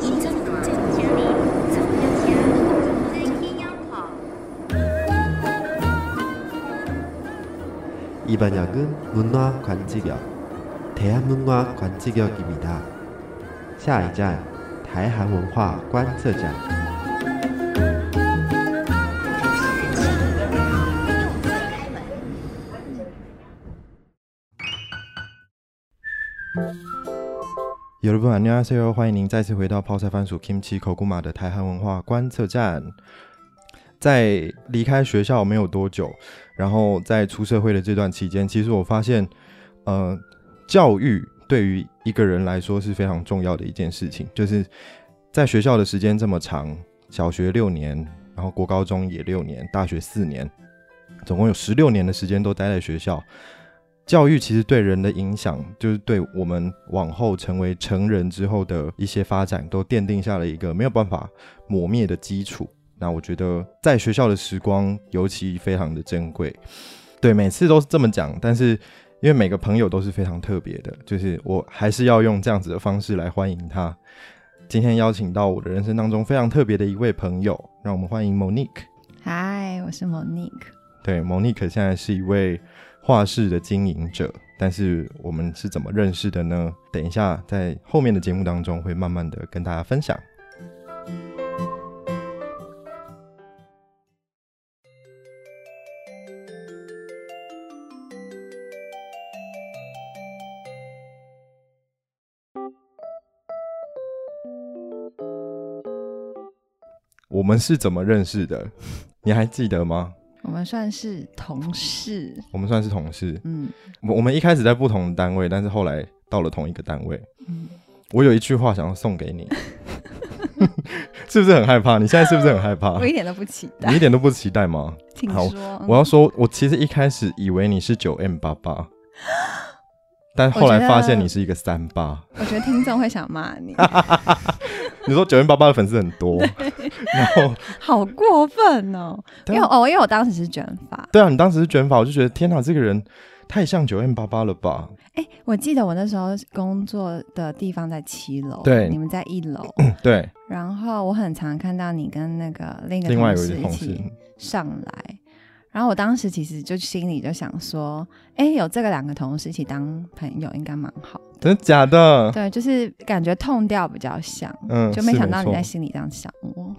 인천 문제는 이번 역은 문화 관직역, 대한문화 관직역입니다. 下一站台韩文化观测站。 New I C O，欢迎您再次回到泡菜番薯 Kimchi 口古马的台韩文化观测站。在离开学校没有多久，然后在出社会的这段期间，其实我发现，呃，教育对于一个人来说是非常重要的一件事情。就是在学校的时间这么长，小学六年，然后国高中也六年，大学四年，总共有十六年的时间都待在学校。教育其实对人的影响，就是对我们往后成为成人之后的一些发展，都奠定下了一个没有办法磨灭的基础。那我觉得在学校的时光尤其非常的珍贵。对，每次都是这么讲，但是因为每个朋友都是非常特别的，就是我还是要用这样子的方式来欢迎他。今天邀请到我的人生当中非常特别的一位朋友，让我们欢迎 Monique。嗨，我是 Monique。对，Monique 现在是一位画室的经营者，但是我们是怎么认识的呢？等一下在后面的节目当中会慢慢的跟大家分享。我们是怎么认识的？你还记得吗？我们算是同事，我们算是同事。嗯我我们一开始在不同的单位，但是后来到了同一个单位。嗯，我有一句话想要送给你，是不是很害怕？你现在是不是很害怕我？一点都不期待你一。点都不期待吗？请好说，我要说，我其实一开始以为你是九 M 八八，但后来发现你是一个三八。我觉得听众会想骂你，你说九零八八的粉丝很多，然后好过分哦！因为哦，因为我当时是卷发，对啊，你当时是卷发，我就觉得天哪，这个人太像九零八八了吧？哎，我记得我那时候工作的地方在七楼，对。你们在一楼，对，然后我很常看到你跟那个另一个另外有同事一起，上来。然后我当时其实就心里就想说，哎，有这个两个同事一起当朋友，应该蛮好。真的假的？对，就是感觉痛调比较像，嗯，就没想到你在心里这样想我，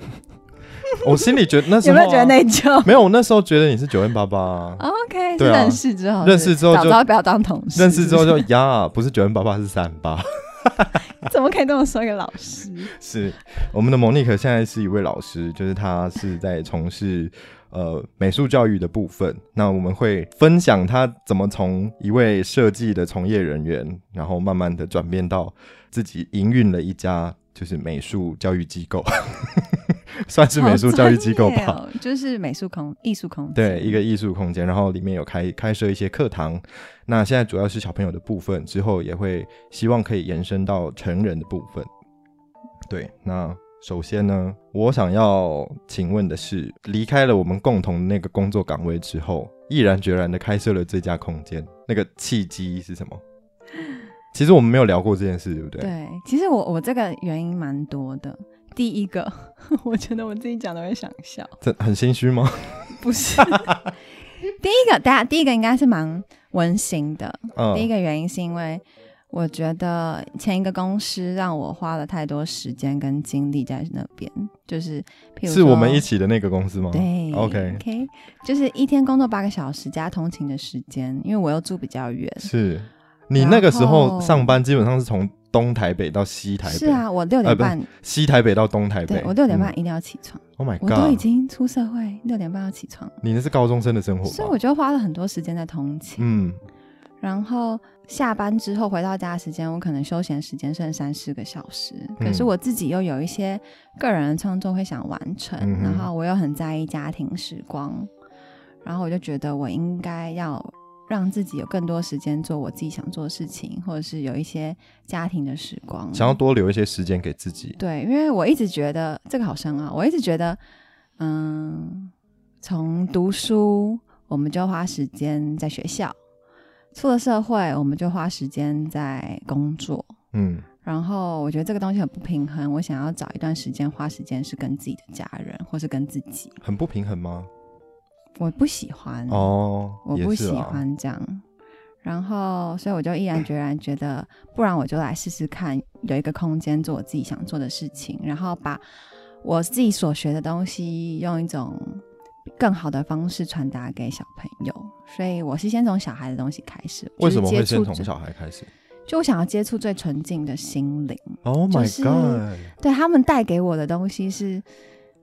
我心里觉得那 时候、啊、有没有觉得内疚 没有？我那时候觉得你是九 M 八八啊，？OK，是对啊认识之后是，认识之后就早知道不要当同事，认识之后是就呀，不是九 M 八八是三八。怎么可以这么说一个老师？是我们的蒙妮可现在是一位老师，就是她是在从事呃美术教育的部分。那我们会分享他怎么从一位设计的从业人员，然后慢慢的转变到自己营运了一家就是美术教育机构，算是美术教育机构吧。就是美术空艺术空间，对，一个艺术空间，然后里面有开开设一些课堂。那现在主要是小朋友的部分，之后也会希望可以延伸到成人的部分。对，那首先呢，我想要请问的是，离开了我们共同的那个工作岗位之后，毅然决然的开设了这家空间，那个契机是什么？其实我们没有聊过这件事，对不对？对，其实我我这个原因蛮多的。第一个，我觉得我自己讲的会想笑，这很心虚吗？不是。第一个，大家第一个应该是蛮温馨的。嗯，第一个原因是因为我觉得前一个公司让我花了太多时间跟精力在那边，就是譬如是我们一起的那个公司吗？对 OK OK，就是一天工作八个小时加通勤的时间，因为我又住比较远。是你那个时候上班基本上是从东台北到西台北，是啊，我六点半，西台北到东台北对，我六点半嗯一定要起床，，Oh my god，我都已经出社会，六点半要起床，你那是高中生的生活？所以我就花了很多时间在通勤。嗯，然后下班之后回到家的时间，我可能休闲时间剩三四个小时，可是嗯。我自己又有一些个人的创作会想完成，嗯然后我又很在意家庭时光，然后我就觉得我应该要让自己有更多时间做我自己想做的事情，或者是有一些家庭的时光，想要多留一些时间给自己。对，因为我一直觉得这个好深奥，我一直觉得，嗯，从读书我们就花时间在学校，出了社会我们就花时间在工作，嗯然后我觉得这个东西很不平衡，我想要找一段时间花时间是跟自己的家人，或是跟自己。很不平衡吗？我不喜欢，哦，我不喜欢这样。然后，所以我就毅然决然觉得，不然我就来试试看，有一个空间做我自己想做的事情，然后把我自己所学的东西用一种更好的方式传达给小朋友。所以我是先从小孩的东西开始，为什么会先从小孩开始就我想要接触最纯净的心灵，？Oh my god！对他们带给我的东西是，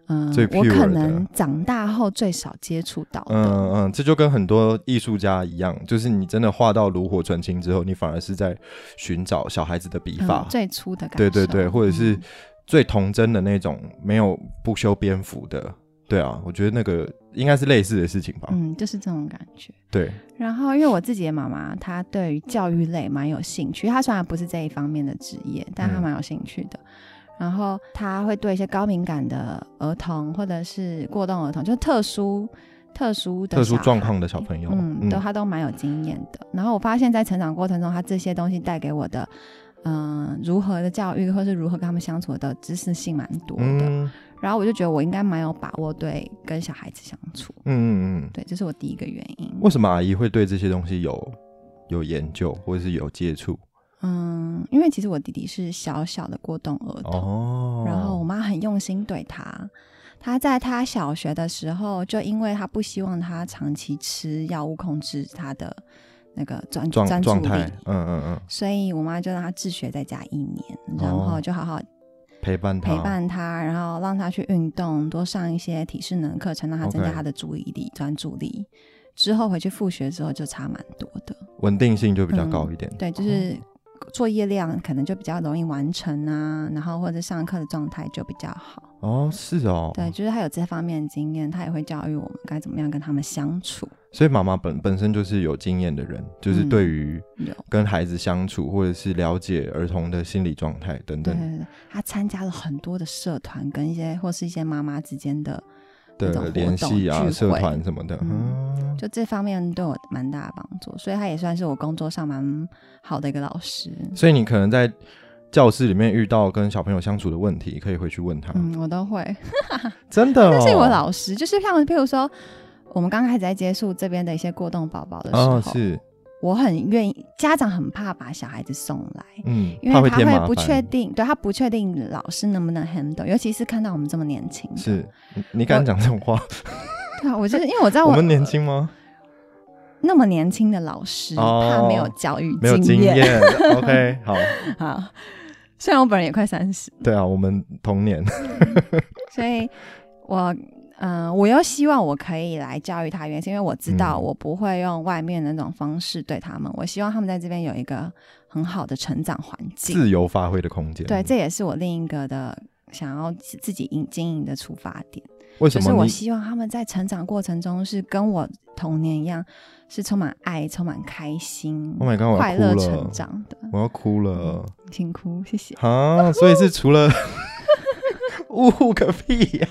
嗯、我可能长大后最少接触到的。嗯嗯，这就跟很多艺术家一样，就是你真的画到炉火纯青之后，你反而是在寻找小孩子的笔法，嗯最初的感受，对对对，或者是嗯最童真的那种，没有不修边幅的。对啊，我觉得那个应该是类似的事情吧。嗯，就是这种感觉。对，然后，因为我自己的妈妈，她对于教育类蛮有兴趣。她虽然不是这一方面的职业，但她嗯蛮有兴趣的。然后，她会对一些高敏感的儿童，或者是过动儿童，就是特殊、特殊的特殊状况的小朋友，嗯，都她都蛮有经验的。然后我发现，在成长过程中，她这些东西带给我的，嗯、如何的教育，或是如何跟他们相处的知识性蛮多的。嗯然后我就觉得我应该蛮有把握对跟小孩子相处。嗯嗯嗯，对，这是我第一个原因。为什么阿姨会对这些东西有有研究，或者是有接触？嗯，因为其实我弟弟是小小的过动儿童，哦，然后我妈很用心对他。他在他小学的时候，就因为他不希望他长期吃药物控制他的那个专状专注力嗯嗯嗯，所以我妈就让他自学在家一年，然后哦就好好陪伴他，陪伴他，然后让他去运动，多上一些体适能课程，让他增加他的注意力、专注力。之后回去复学之后就差蛮多的。稳定性就比较嗯高一点。对，就是作业量可能就比较容易完成啊，然后或者上课的状态就比较好。哦，是哦，对，就是他有这方面的经验，他也会教育我们该怎么样跟他们相处。所以妈妈本本身就是有经验的人，就是嗯对于，跟孩子相处，或者是了解儿童的心理状态等等对对对，他参加了很多的社团，跟一些或是一些妈妈之间的的联系啊、社团什么的。嗯嗯，就这方面对我蛮大的帮助，所以他也算是我工作上蛮好的一个老师。所以你可能在教室里面遇到跟小朋友相处的问题，可以回去问他。嗯，我都会。真的、哦，但是我老师就是像，譬如说，我们刚开始在接触这边的一些过动宝宝的时候，哦，是，我很愿意，家长很怕把小孩子送来，嗯，因怕为他会不确定，对他不确定老师能不能 handle，尤其是看到我们这么年轻。是，你你敢讲这种话？对啊，我就是因为我知道我们年轻吗？那么年轻的老师，哦他没有教育没有经验。验。OK，好，好，虽然我本人也快三十，对啊，我们同年。所以我嗯、我又希望我可以来教育他，原因是因为我知道嗯我不会用外面的那种方式对他们，我希望他们在这边有一个很好的成长环境。自由发挥的空间。对，，这也是我另一个的想要自自己营经营的出发点，为什么是我希望他们在成长过程中是跟我童年一样，是充满爱、充满开心、？Oh my god，快乐成长的。我要哭了请哭，谢谢。啊！所以是除了 呜呼个屁呀、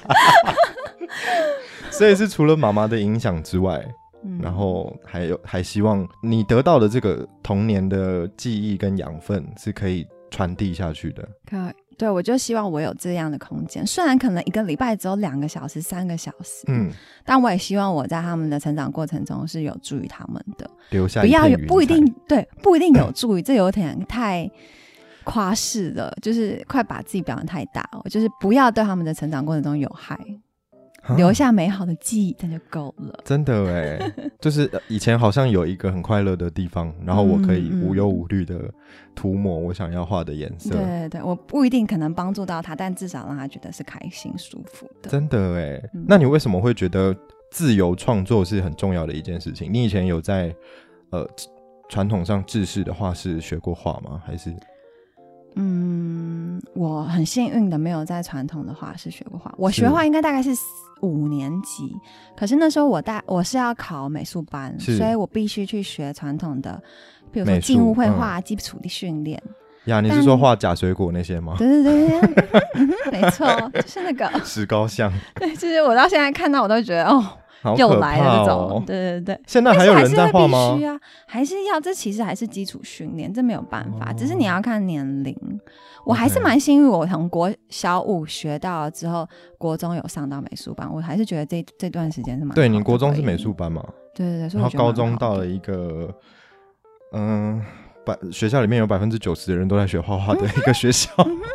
所以是除了妈妈的影响之外，嗯。然后还有还希望你得到的这个童年的记忆跟养分是可以传递下去的。可对我就希望我有这样的空间，虽然可能一个礼拜只有两个小时、三个小时，嗯，但我也希望我在他们的成长过程中是有助于他们的，留下不要有不一定对，不一定有助于，这有点太夸饰了，就是快把自己表扬太大哦，就是不要对他们的成长过程中有害，啊留下美好的记忆，那就够了。真的哎，就是呃以前好像有一个很快乐的地方，然后我可以无忧无虑的涂抹我想要画的颜色。对对对，我不一定可能帮助到他，但至少让他觉得是开心舒服的。真的哎，嗯那你为什么会觉得自由创作是很重要的一件事情？你以前有在呃传统上制式的画室学过画吗？还是嗯，我很幸运的没有在传统的画室学过画。我学画应该大概是五年级，可是那时候我大我是要考美术班，所以我必须去学传统的，比如说静物绘嗯画基础的训练。呀？你是说画假水果那些吗？对对对对对，嗯没错，就是那个，石膏像，对，就是我到现在看到我都觉得哦，好又来了这种，哦！对对对。现在还有人在画吗须？啊，还是要，这其实还是基础训练，这没有办法，只是你要看年龄。我还是蛮幸运，我从国小五学到了之后，国中有上到美术班，我还是觉得这这段时间是蛮对你国中是美术，班嘛，对对对，所以然后高中到了一个嗯。百学校里面有百分之九十的人都在学画画的一个学校，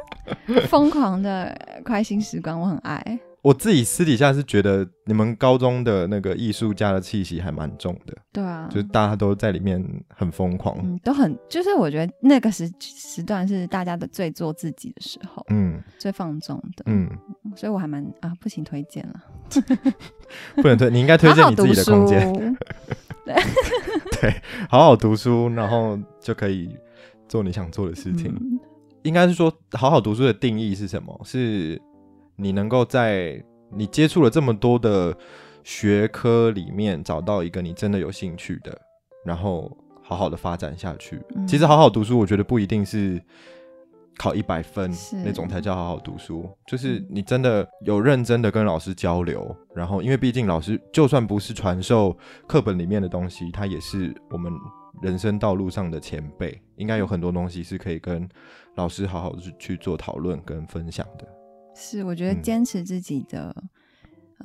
疯狂的开心时光，我很爱。我自己私底下是觉得你们高中的那个艺术家的气息还蛮重的，对啊，就是大家都在里面很疯狂。嗯，都很，就是我觉得那个时时段是大家的最做自己的时候，嗯。最放纵的，嗯，所以我还蛮啊，不行推荐了，不能推，你应该推荐你自己的空间，对，好好读书，然后就可以做你想做的事情。嗯。应该是说，好好读书的定义是什么？是你能够在你接触了这么多的学科里面，找到一个你真的有兴趣的，然后好好的发展下去。嗯其实好好读书，我觉得不一定是考一百分那种才叫好好读书，就是你真的有认真的跟老师交流，然后因为毕竟老师就算不是传授课本里面的东西，他也是我们人生道路上的前辈，应该有很多东西是可以跟老师好好的去去做讨论跟分享的。是我觉得嗯坚持自己的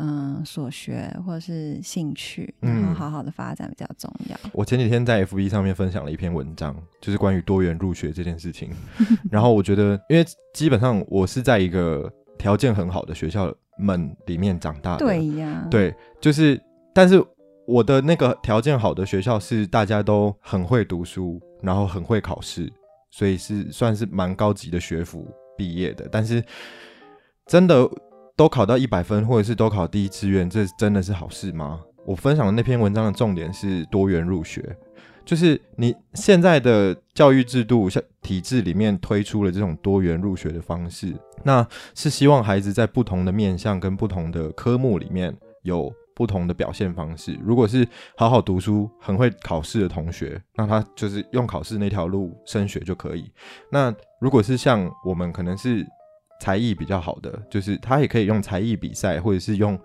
嗯、所学或者是兴趣，嗯然后好好的发展比较重要。我前几天在 FB 上面分享了一篇文章，就是关于多元入学这件事情。然后我觉得，因为基本上我是在一个条件很好的学校们里面长大的，对呀，，对，就是，但是我的那个条件好的学校是大家都很会读书，然后很会考试，所以是算是蛮高级的学府毕业的。但是真的都考到一百分，或者是都考第一志愿，这真的是好事吗？我分享的那篇文章的重点是多元入学，就是你现在的教育制度、像体制里面推出了这种多元入学的方式，那是希望孩子在不同的面向跟不同的科目里面有不同的表现方式。如果是好好读书、很会考试的同学，那他就是用考试那条路升学就可以。那如果是像我们可能是才艺比较好的，就是他也可以用才艺比赛，或者是用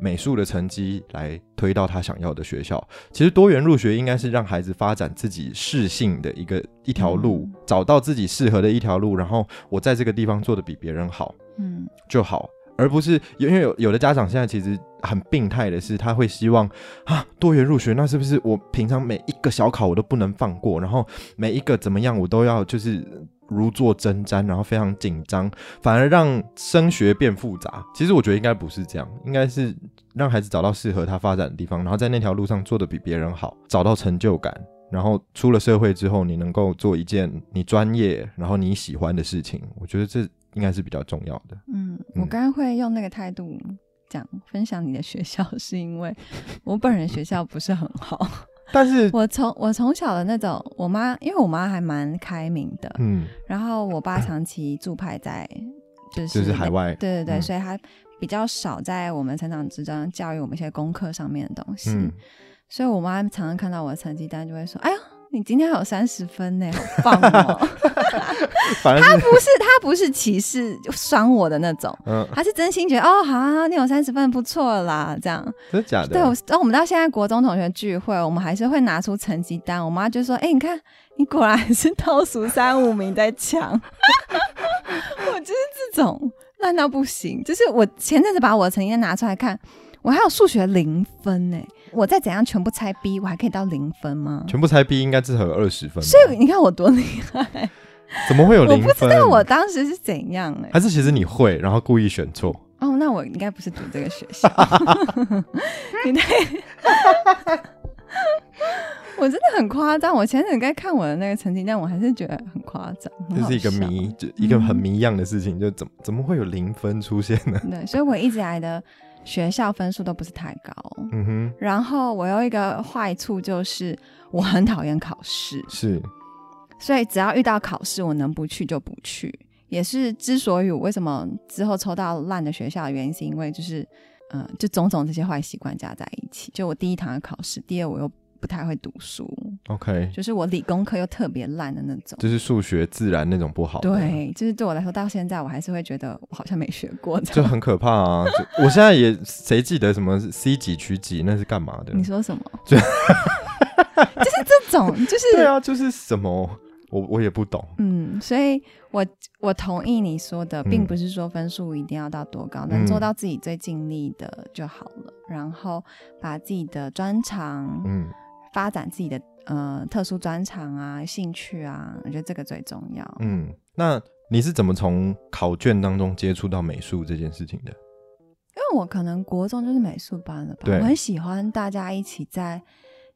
美术的成绩来推到他想要的学校。其实多元入学应该是让孩子发展自己适性的一个一条路，嗯找到自己适合的一条路，然后我在这个地方做的比别人好嗯，就好。而不是因为有有的家长现在其实很病态的是，他会希望啊多元入学，那是不是我平常每一个小考我都不能放过，然后每一个怎么样我都要就是如坐针毡，然后非常紧张，反而让升学变复杂。其实我觉得应该不是这样，应该是让孩子找到适合他发展的地方，然后在那条路上做的比别人好，找到成就感。然后出了社会之后，你能够做一件你专业，然后你喜欢的事情，我觉得这应该是比较重要的。嗯，我嗯刚刚会用那个态度讲分享你的学校，是因为 我本人学校不是很好。但是，我从我从小的那种，我妈因为我妈还蛮开明的，嗯，然后我爸长期驻派在就是就是海外对对对，嗯所以他比较少在我们成长之中教育我们一些功课上面的东西。嗯所以我妈常常看到我的成绩单，就会说：“哎呀，你今天还有三十分呢，好棒哦！” 他不是他不是歧视酸我的那种，嗯，他是真心觉得哦，好啊，你有三十分不错啦，这样。真的假的？对，我然后我们到现在国中同学聚会，我们还是会拿出成绩单，我妈就说：“哎、你看，你果然是倒数三五名在抢。”我就是这种烂到不行，就是我前阵子把我的成绩单拿出来看，我还有数学零分呢，我再怎样全部猜 B，我还可以到零分吗？全部猜 B 应该至少有二十分吧，所以你看我多厉害，怎么会有我零分？我不知道我当时是怎样哎。还是其实你会，然后故意选错。哦，那我应该不是读这个学校。你太，我真的很夸张。我前阵子在看我的那个成绩单，我还是觉得很夸张，很好这是一个笑谜，就一个很嗯谜一样的事情，就怎么怎么会有零分出现呢？对，所以我一直以来的学校分数都不是太高。嗯哼，然后我有一个坏处就是我很讨厌考试，是，所以只要遇到考试，我能不去就不去。也是之所以我为什么之后抽到烂的学校的原因，是因为就是，嗯、就种种这些坏习惯加在一起。就我第一堂要考试，第二我又不太会读书，OK，就是我理工科又特别烂的那种。就是数学、自然那种不好的，，对，就是对我来说，到现在我还是会觉得我好像没学过。就很可怕啊！就我现在也谁记得什么 C 几取几那是干嘛的？你说什么？就就是这种，就是对啊，就是什么我我也不懂。嗯，所以我我同意你说的，并嗯不是说分数一定要到多高，能做到自己最尽力的就好了。然后把自己的专长，嗯，发展自己的呃特殊专长啊、兴趣啊，我觉得这个最重要。嗯，那你是怎么从考卷当中接触到美术这件事情的？因为我可能国中就是美术班了吧，我很喜欢大家一起在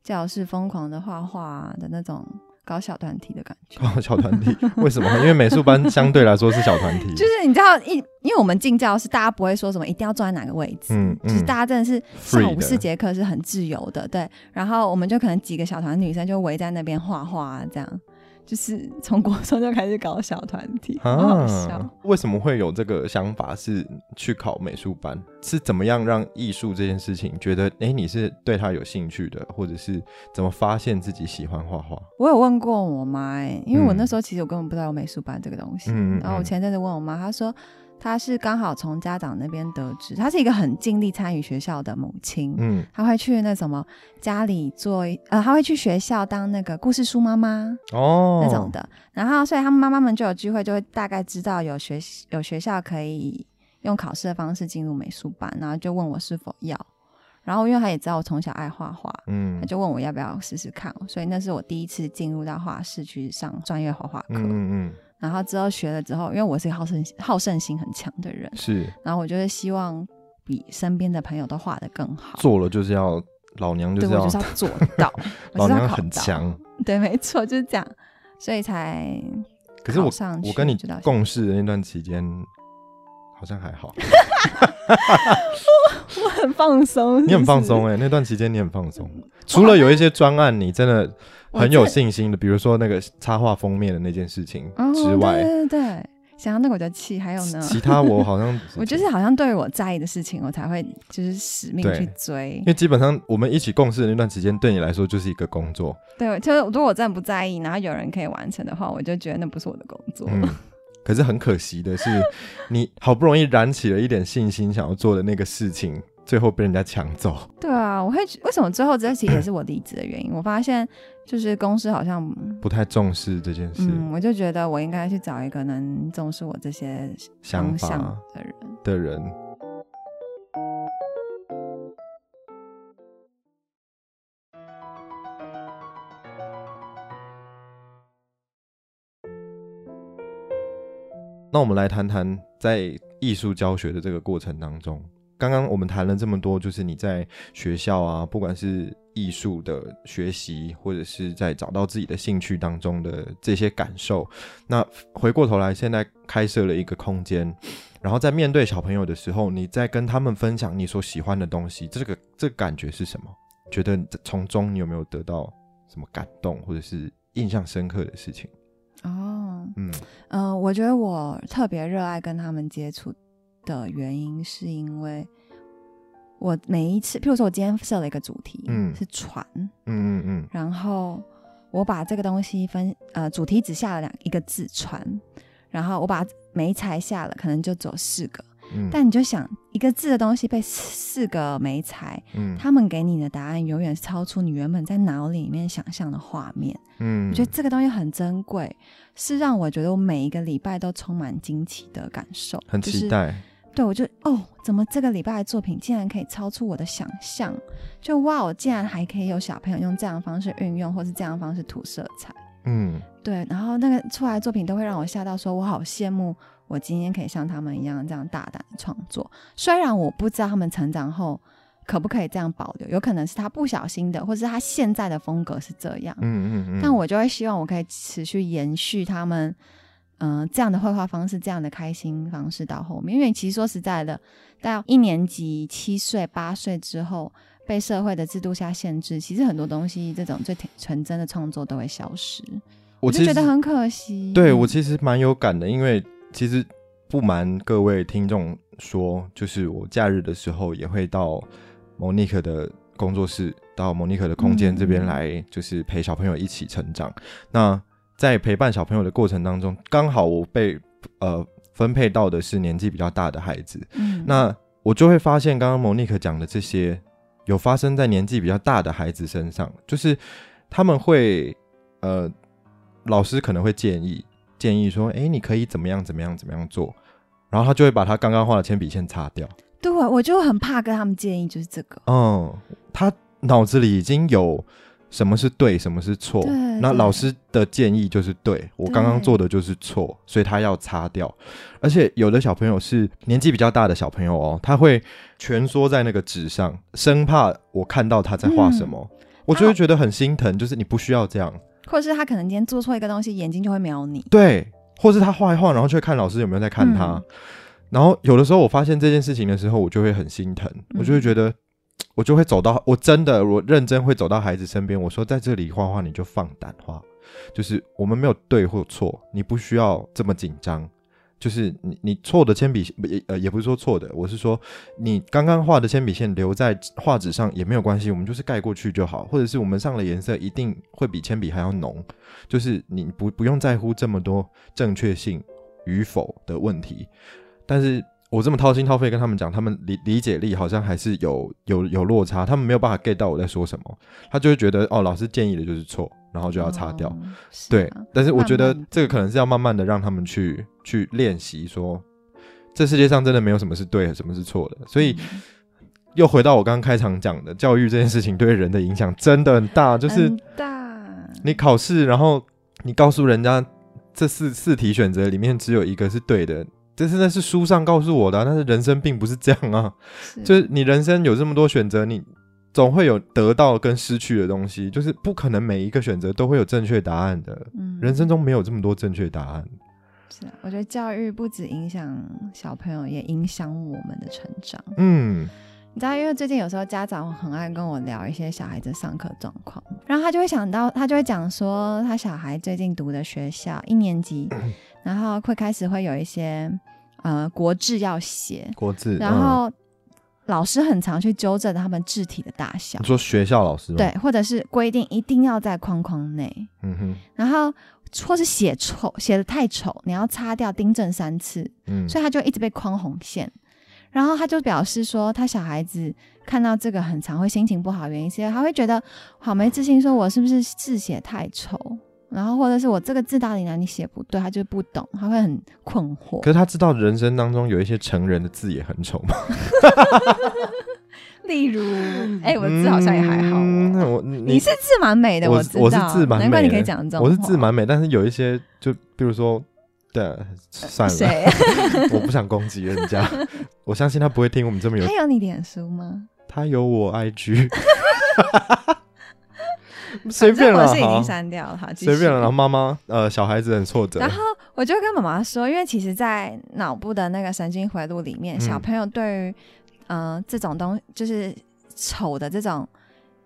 教室疯狂的画画的那种搞小团体的感觉。搞，小团体 为什么？因为美术班相对来说是小团体，就是你知道一，因为我们进教室，大家不会说什么一定要坐在哪个位置，嗯就是嗯大家真的是下午四节课是很自由的，对。然后我们就可能几个小团女生就围在那边画画、啊，这样，就是从国中就开始搞小团体，啊好笑啊。，为什么会有这个想法是去考美术班？是怎么样让艺术这件事情觉得，哎、你是对它有兴趣的，或者是怎么发现自己喜欢画画？我有问过我妈、欸，因为我嗯那时候其实我根本不知道有美术班这个东西。嗯嗯然后我嗯前阵子问我妈，她说她是刚好从家长那边得知，她是一个很尽力参与学校的母亲。嗯她会去那什么家里做，呃，她会去学校当那个故事书妈妈哦，那种的。然后，所以他们妈妈们就有机会，就会大概知道有学有学校可以用考试的方式进入美术班，然后就问我是否要。然后，因为他也知道我从小爱画画，嗯他就问我要不要试试看，所以那是我第一次进入到画室去上专业画画课。嗯嗯然后之后学了之后，因为我是一个好胜好胜心很强的人嗯，，是然后我就是希望比身边的朋友都画的更好。做了就是要老娘就，是要我就是要做到，老娘。很强。对，没错，就是这样，所以才可是我上我跟你共事的那段期间，好像还好。我很放松，你很放是松哎、那段期间你很放松。除了有一些专案，你真的很有信心的，比如说那个插画封面的那件事情之外，对对对，想到那个我就气。还有呢，其他我好像 我就是好像对于我在意的事情，我才会就是使命去追因。为基本上我们一起共事的那段时间，对你来说就是一个工作。对，就是如果我真的不在意，然后有人可以完成的话，我就觉得那不是我的工作。嗯，可是很可惜的是，你好不容易燃起了一点信心，想要做的那个事情，最后被人家抢走。对啊，我会为什么最后这其实也是我离职的原因。我发现就是公司好像，不太重视这件事、嗯，我就觉得我应该去找一个能重视我这些想法的人。的人。那我们来谈谈在艺术教学的这个过程当中，刚刚我们谈了这么多，就是你在学校啊，不管是艺术的学习，或者是在找到自己的兴趣当中的这些感受。那回过头来，现在开设了一个空间，然后在面对小朋友的时候，你在跟他们分享你所喜欢的东西，这个这个感觉是什么？觉得从中你有没有得到什么感动，或者是印象深刻的事情？哦，嗯嗯、我觉得我特别热爱跟他们接触的原因，是因为我每一次，譬如说我今天设了一个主题，嗯。是船，嗯嗯嗯。然后我把这个东西分呃主题只下了两一个字船，然后我把每一材下了，可能就走四个，嗯，但你就想一个字的东西被四个媒材，嗯。他们给你的答案永远是超出你原本在脑里面想象的画面。嗯。我觉得这个东西很珍贵，是让我觉得我每一个礼拜都充满惊奇的感受，很就是期待。对，我就哦，怎么这个礼拜的作品竟然可以超出我的想象？就哇，我竟然还可以有小朋友用这样的方式运用，或是这样的方式涂色彩。嗯对，然后那个出来的作品都会让我吓到说我好羡慕我今天可以像他们一样这样大胆的创作。虽然我不知道他们成长后可不可以这样保留，有可能是他不小心的，或是他现在的风格是这样。嗯嗯嗯，但我就会希望我可以持续延续他们，嗯、这样的绘画方式，这样的开心方式到后面。因为其实说实在的，到一年级、七岁、八岁之后，被社会的制度下限制，其实很多东西，这种最纯真的创作都会消失。我就觉得很可惜。嗯对我其实蛮有感的，因为其实不瞒各位听众说，就是我假日的时候也会到 Monique 的工作室，到莫妮可的空间这边嗯来，就是陪小朋友一起成长。那在陪伴小朋友的过程当中，刚好我被呃分配到的是年纪比较大的孩子，嗯那我就会发现，刚刚莫妮可讲的这些，有发生在年纪比较大的孩子身上，就是他们会，呃，老师可能会建议建议说，诶，你可以怎么样怎么样怎么样做，然后他就会把他刚刚画的铅笔线擦掉。对，我就很怕跟他们建议，就是这个。嗯，他脑子里已经有什么是对，什么是错。那老师的建议就是对，我刚刚做的就是错，所以他要擦掉。而且有的小朋友是年纪比较大的小朋友哦，他会蜷缩在那个纸上，生怕我看到他在画什么，我就会觉得很心疼。就是你不需要这样，或者是他可能今天做错一个东西，眼睛就会瞄你。对，或是他画一画，然后就会看老师有没有在看他。嗯然后有的时候我发现这件事情的时候，我就会很心疼，我就会觉得，我就会走到，我真的我认真会走到孩子身边，我说在这里画画你就放胆画，就是我们没有对或错，你不需要这么紧张。就是你你错的铅笔也呃也不是说错的，我是说你刚刚画的铅笔线留在画纸上也没有关系，我们就是盖过去就好，或者是我们上了颜色一定会比铅笔还要浓，就是你不不用在乎这么多正确性与否的问题。但是我这么掏心掏肺跟他们讲，他们理理解力好像还是有有有落差，他们没有办法 get 到我在说什么，他就会觉得哦，老师建议的就是错，然后就要擦掉。哦是对啊，但是我觉得这个可能是要慢慢的让他们去去练习，说这世界上真的没有什么是对的，什么是错的。所以嗯又回到我刚刚开场讲的，教育这件事情对人的影响真的很大，就是大。你考试，然后你告诉人家这四四题选择里面只有一个是对的，这是那是书上告诉我的啊、但是人生并不是这样啊。是就是你人生有这么多选择，你总会有得到跟失去的东西，就是不可能每一个选择都会有正确答案的。嗯人生中没有这么多正确答案。是啊，我觉得教育不止影响小朋友，也影响我们的成长。嗯，你知道，因为最近有时候家长很爱跟我聊一些小孩子上课状况，然后他就会想到，他就会讲说，他小孩最近读的学校一年级，然后会开始会有一些呃国字要写，国字，然嗯后老师很常去纠正他们字体的大小。你，说学校老师吗？对，，或者是规定一定要在框框内，嗯哼，然后或是写丑写的太丑，你要擦掉订正三次，嗯，所以他就一直被框红线。然后他就表示说，他小孩子看到这个很常会心情不好，原因是他会觉得好没自信，说我是不是字写太丑，然后或者是我这个字到底哪里写不对，他就不懂，他会很困惑可。是他知道人生当中有一些成人的字也很丑吗？例如，哎、我的字好像也还好、哦。嗯我你你是字蛮美的，我知道，我是字蛮美的，难怪你可以讲这种我是字蛮美，但是有一些就比如说，对，算了，谁？我不想攻击人家，我相信他不会听我们这么有他，有你脸书吗？他有我 IG，随便了，我是已经好删掉了，哈，随便了。然后妈妈呃小孩子很挫折然，后我就跟妈妈说，因为其实，在脑部的那个神经回路里面，嗯。小朋友对于呃这种东就是丑的这种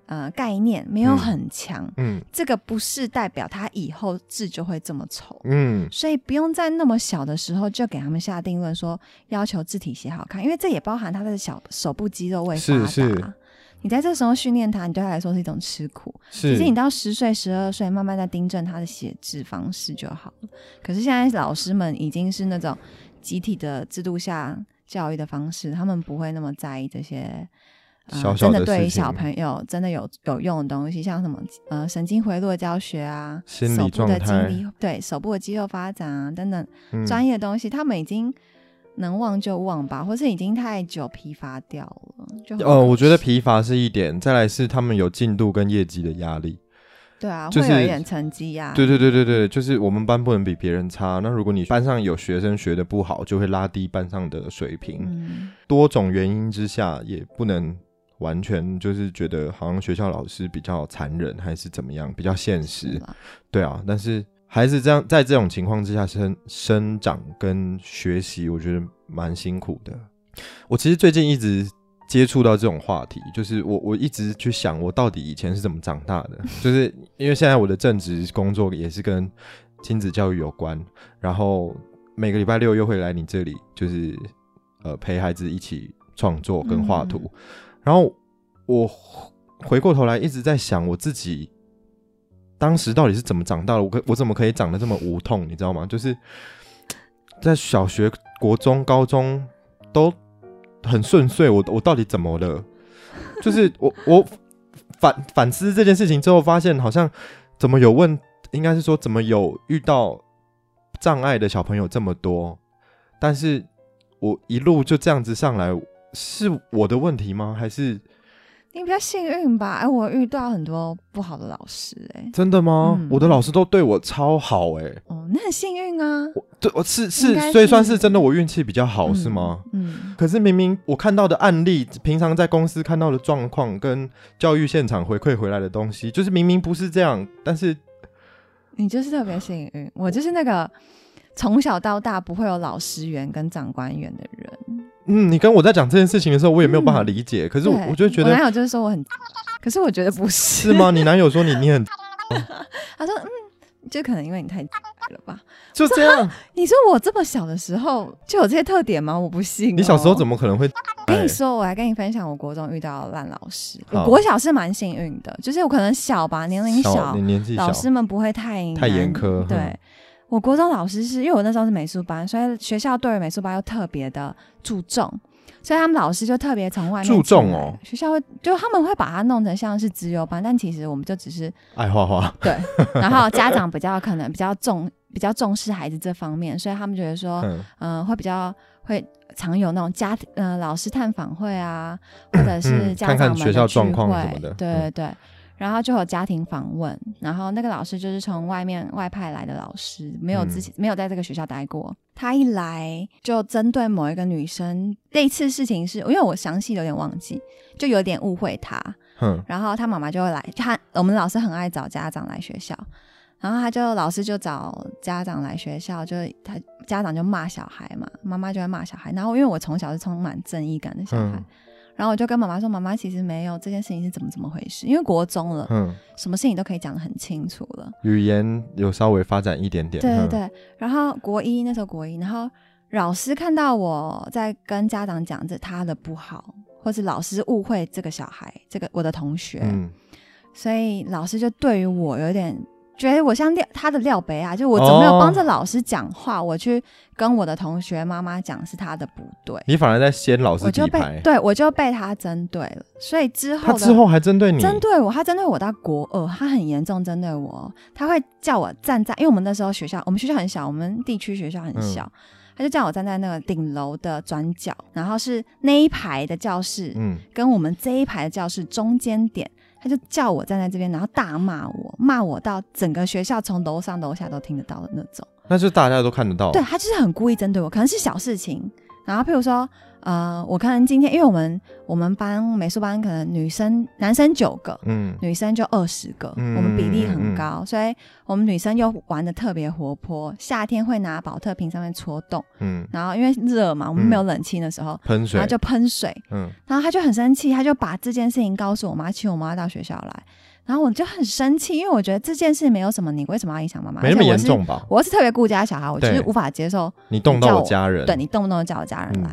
呃概念没有嗯很强，嗯。这个不是代表他以后字就会这么丑。嗯。所以不用在那么小的时候就给他们下定论说要求字体写好看，因为这也包含他的小手部肌肉未发达。是是你在这时候训练他，你对他来说是一种吃苦。是其实你到十岁、十二岁，慢慢在订正他的写字方式就好了。可是现在老师们已经是那种集体的制度下教育的方式，他们不会那么在意这些。呃、小小的真的对于小朋友真的有有用的东西，像什么呃神经回路的教学啊，心理手部的状态肌力对手部的肌肉发展啊等等嗯专业的东西，他们已经能忘就忘吧，或是已经太久疲乏掉了。就很呃，我觉得疲乏是一点，再来是他们有进度跟业绩的压力。对啊，就是会有一点成绩呀、对对对对对，就是我们班不能比别人差。那如果你班上有学生学的不好，就会拉低班上的水平。嗯，多种原因之下，也不能完全就是觉得好像学校老师比较残忍，还是怎么样，比较现实。对啊，但是孩子这样在这种情况之下生生长跟学习，我觉得蛮辛苦的。我其实最近一直接触到这种话题，就是我我一直去想，我到底以前是怎么长大的？就是因为现在我的正职工作也是跟亲子教育有关，然后每个礼拜六又会来你这里，就是呃陪孩子一起创作跟画图，然后我回过头来一直在想我自己当时到底是怎么长大的，我可我怎么可以长得这么无痛，你知道吗？就是在小学、国中、高中都很顺遂，我我到底怎么了？就是我我反反思这件事情之后，发现好像怎么有问，应该是说怎么有遇到障碍的小朋友这么多，但是我一路就这样子上来，是我的问题吗？还是你比较幸运吧？哎，我遇到很多不好的老师、哎，真的吗？嗯我的老师都对我超好、欸，哎，哦，那很幸运啊，我对，我是是，该所以算是是真的，我运气比较好，嗯是吗？？嗯，可是明明我看到的案例，平常在公司看到的状况，跟教育现场回馈回来的东西，就是明明不是这样，但是你就是特别幸运，我就是那个从小到大不会有老师缘跟长官缘的人。嗯，你跟我在讲这件事情的时候，我也没有办法嗯理解。可是我对我就觉得我男友就是说我很，可是我觉得不是，是吗？你男友说你你很 他说嗯，就可能因为你太了吧。就这样，你说我这么小的时候就有这些特点吗？我不信、你小时候怎么？可能会？哎跟你说，我来跟你分享我国中遇到的烂老师。好我国小是蛮幸运的，就是我可能小吧，年龄小你，年纪小老，师们不会太太严苛对嗯，我国中老师是因为我那时候是美术班，所以学校对于美术班又特别的注重，所以他们老师就特别从外面注重哦学校会就他们会把它弄成像是资优班，但其实我们就只是爱画画，对，然后家长比较可能比较重比较重视孩子这方面，所以他们觉得说，嗯嗯、会比较会常有那种家庭呃老师探访会啊，或者是嗯看看家长们学校状况会什么的对对对。然后就有家庭访问，然后那个老师就是从外面外派来的老师，没有之嗯前、没有在这个学校待过。他一来就针对某一个女生，那次事情是因为我详细有点忘记，就有点误会她，嗯，然后他妈妈就会来，他我们老师很爱找家长来学校，然后他就老师就找家长来学校，就是他家长就骂小孩嘛，妈妈就会骂小孩。然后因为我从小是充满正义感的小孩，嗯然后我就跟妈妈说：“妈妈其实没有这件事情是怎么怎么回事，因为国中了，嗯，什么事情都可以讲得很清楚了。”语言有稍微发展一点点，哼，对对对，然后国一那时候国一，然后老师看到我在跟家长讲这他的不好，或是老师误会这个小孩，这个我的同学，嗯，所以老师就对于我有点觉得我像廖他的廖北啊，就我怎么没有哦帮着老师讲话，我去跟我的同学妈妈讲是他的不对，你反而在掀老师我就被，对我就被他针对。了，所以之后他之后还针对你，针对我，他针对我到国二，他很严重针对我，他会叫我站在，因为我们那时候学校，我们学校很小，我们地区学校很小，嗯。他就叫我站在那个顶楼的转角，然后是那一排的教室、嗯，跟我们这一排的教室中间点，他就叫我站在这边，然后大骂我，骂我到整个学校从楼上楼下都听得到的那种。那就大家都看得到，对他就是很故意针对我，可能是小事情。然后譬如说，呃，我看今天因为我们我们班美术班可能女生男生九个，嗯，女生就二十个，嗯我们比例很高，所以我们女生又玩的特别活泼。夏天会拿保特瓶上面戳洞，嗯，然后因为热嘛，我们没有冷气的时候，喷水然后，就喷水，嗯，然后他就很生气，他就把这件事情告诉我妈，请我妈到学校来。然后我就很生气，因为我觉得这件事没有什么，你为什么要影响妈妈？没那么。严重吧？我又是特别顾家小孩，我就是无法接受你动到叫我我家人，对你动不动就叫我家人嗯来，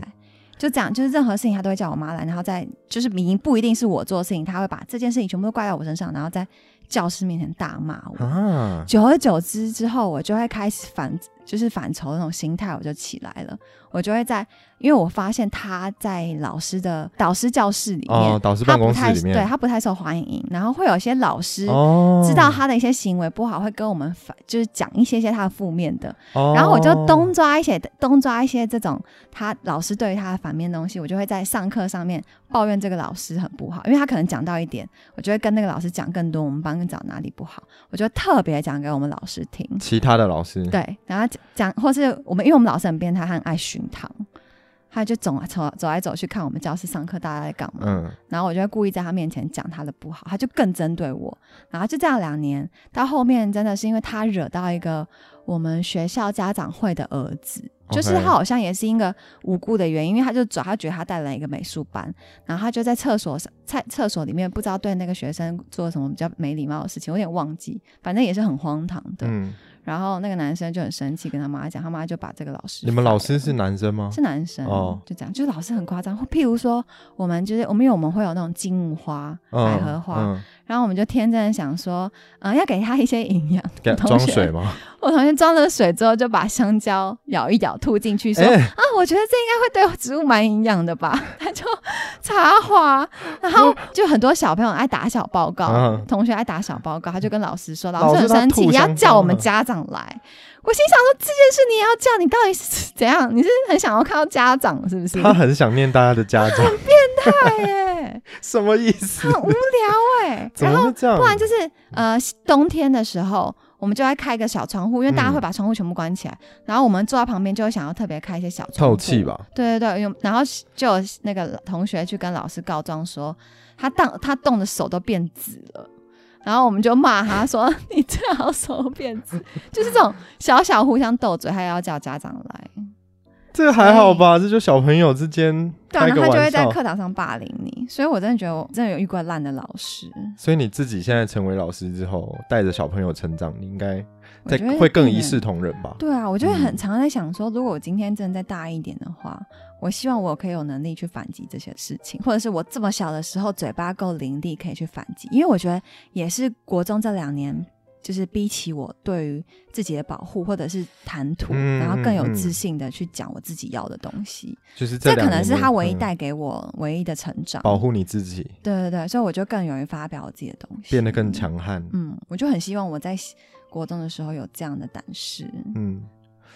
就这样，就是任何事情他都会叫我妈来，然后再就是明明不一定是我做的事情，他会把这件事情全部都怪到我身上，然后在教室面前大骂我。啊，久而久之之后，我就会开始反，就是反仇的那种心态，我就起来了。我就会在，因为我发现他在老师的导师教室里面，哦，导师办公室里面，对他不太受欢迎，然后会有一些老师。哦，知道他的一些行为不好，会跟我们反，就是讲一些些他的负面的，哦，然后我就东抓一些东抓一些这种他老师对于他的反面东西，我就会在上课上面抱怨这个老师很不好，因为他可能讲到一点，我就会跟那个老师讲更多我们班长哪里不好，我就特别讲给我们老师听。其他的老师，对，然后讲或是我们因为我们老师很变态，他很爱巡堂。他就走走走来走去看我们教室上课大家在干嘛，嗯，然后我就会故意在他面前讲他的不好，他就更针对我。然后就这样两年，到后面真的是因为他惹到一个我们学校家长会的儿子，就是他好像也是一个无辜的原因，因为他就走他觉得他带来一个美术班，然后他就在厕所上在厕所里面不知道对那个学生做什么比较没礼貌的事情，我有点忘记，反正也是很荒唐的。嗯，然后那个男生就很生气，跟他妈讲，他妈就把这个老师你们老师是男生吗？是男生哦就这样，就是老师很夸张。譬如说，我们就是我们因为我们会有那种金木花、百合花，嗯，然后我们就天真的想说，嗯，要给他一些营养。给装水吗？我同学装了水之后，就把香蕉咬一咬吐进去，说、哎啊，我觉得这应该会对植物蛮营养的吧。他就插花，然后就很多小朋友爱打小报告，嗯同学爱打小报告，他就跟老师说，老老师很生气，要叫我们家长来。我心想说，这件事你也要叫，你到底是怎样？你是很想要看到家长是不是？他很想念大家的家长，很变态耶，什么意思？很无聊哎。怎然后？不然就是呃冬天的时候，我们就会开一个小窗户，因为大家嗯会把窗户全部关起来，然后我们坐在旁边就会想要特别开一些小窗户透气。吧？对对对，有然后就有那个同学去跟老师告状说，他当他冻的手都变紫了。然后我们就骂他说：“你最好手变紫。”就是这种小小互相斗嘴，还要叫家长来，这个还好吧？这就小朋友之间对啊，然后他就会。在课堂上霸凌你。所以我真的觉得我真的有遇过烂的老师。所以你自己现在成为老师之后，带着小朋友成长，你应该在会更一视同仁吧？对啊，我就会很嗯常在想说，如果我今天真的再大一点的话，我希望我可以有能力去反击这些事情，或者是我这么小的时候嘴巴够伶俐，可以去反击。因为我觉得也是国中这两年，就是逼起我对于自己的保护或者是谈吐，嗯然后更有自信的去讲我自己要的东西。就是这可能是他唯一嗯带给我唯一的成长。保护你自己，对对对，所以我就更容易发表我自己的东西，变得更。强悍。嗯，我就很希望我在国中的时候有这样的胆识。嗯，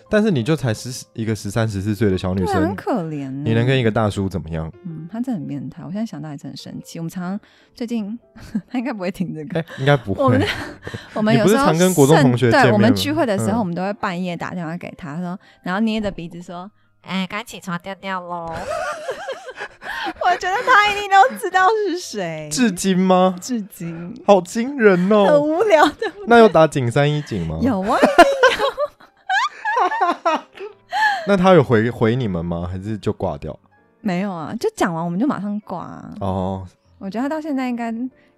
但是你就才十一个十三十四岁的小女对啊，很，可怜。你能跟一个大叔怎么样？嗯，他真的很变态。我现在想到还是很生气。我们常常最近他应该不会听这个。哎、应该不我们会。你不是我们有时候常跟国中同学对我们聚会的时候，嗯我们都会半夜打电话给他，说，然后捏着鼻子说哎，该起床尿尿喽！：“ 我觉得他一定都知道是谁。”至今吗？至今好惊人哦很哦！无聊的。那有打井三一井吗？。有啊，那他有回回你们吗？还是就挂掉？没有啊？就讲完我们就马上挂、啊。哦，我觉得他到现在应该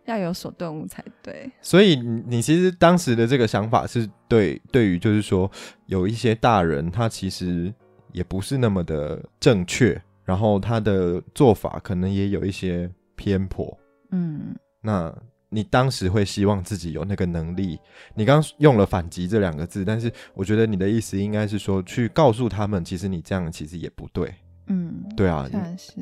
要有所顿悟才对。所以你你其实当时的这个想法是对，对于就是说有一些大人他其实也不是那么的正确，然后他的做法可能也有一些偏颇。嗯，那你当时会希望自己有那个能力？你刚刚用了“反击”这两个字，但是我觉得你的意思应该是说，去告诉他们，其实你这样其实也不对。嗯，对啊，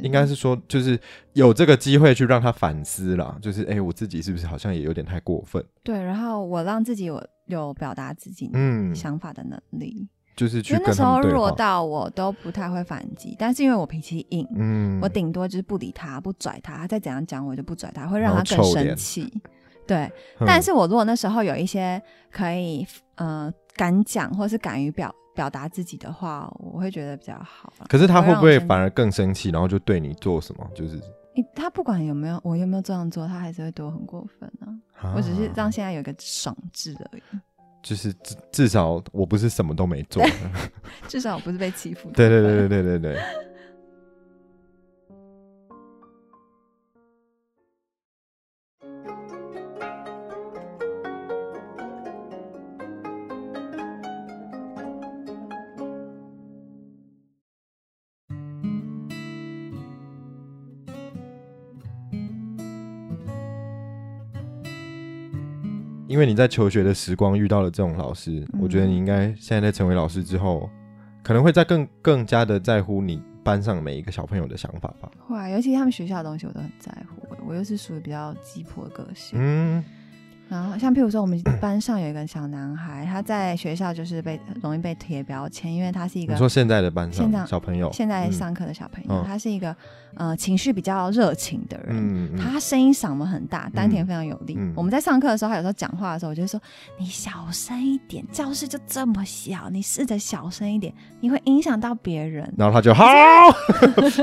应该是说，就是有这个机会去让他反思啦，就是哎、诶我自己是不是好像也有点太过分？对，然后我让自己有有表达自己嗯，想法的能力。就是去因为那时候弱。到我都不太会反击，但是因为我脾气硬，嗯，我顶多就是不理他，不拽他，他再怎样讲我就不拽他，会让他更生气。对，嗯但是我如果那时候有一些可以呃敢讲或是敢于表表达自己的话，我会觉得比较好啊。可是他会不会反而更生气，然后就对你做什么？就是你他不管有没有我有没有这样做，他还是会对我很过分啊。我只是啊让现在有一个爽字而已，就是至至少我不是什么都没做。至少我不是被欺负的。对对对对对对对。因为你在求学的时光遇到了这种老师，嗯我觉得你应该现在在成为老师之后，可能会在更更加的在乎你班上每一个小朋友的想法吧。会啊，尤其他们学校的东西我都很在乎，我又是属于比较急迫的个性。嗯，然后像譬如说，我们班上有一个小男孩，他在学校就是被容易被贴标签，因为他是一个你说现在的班上现在小朋友，现在嗯上课的小朋友，嗯他是一个呃情绪比较热情的人。嗯嗯他声音嗓门很大，丹田非常有力。嗯我们在上课的时候，他有时候讲话的时候，我就会说：“你小声一点，教室就这么小，你试着小声一点，你会影响到别人。然后他就好，”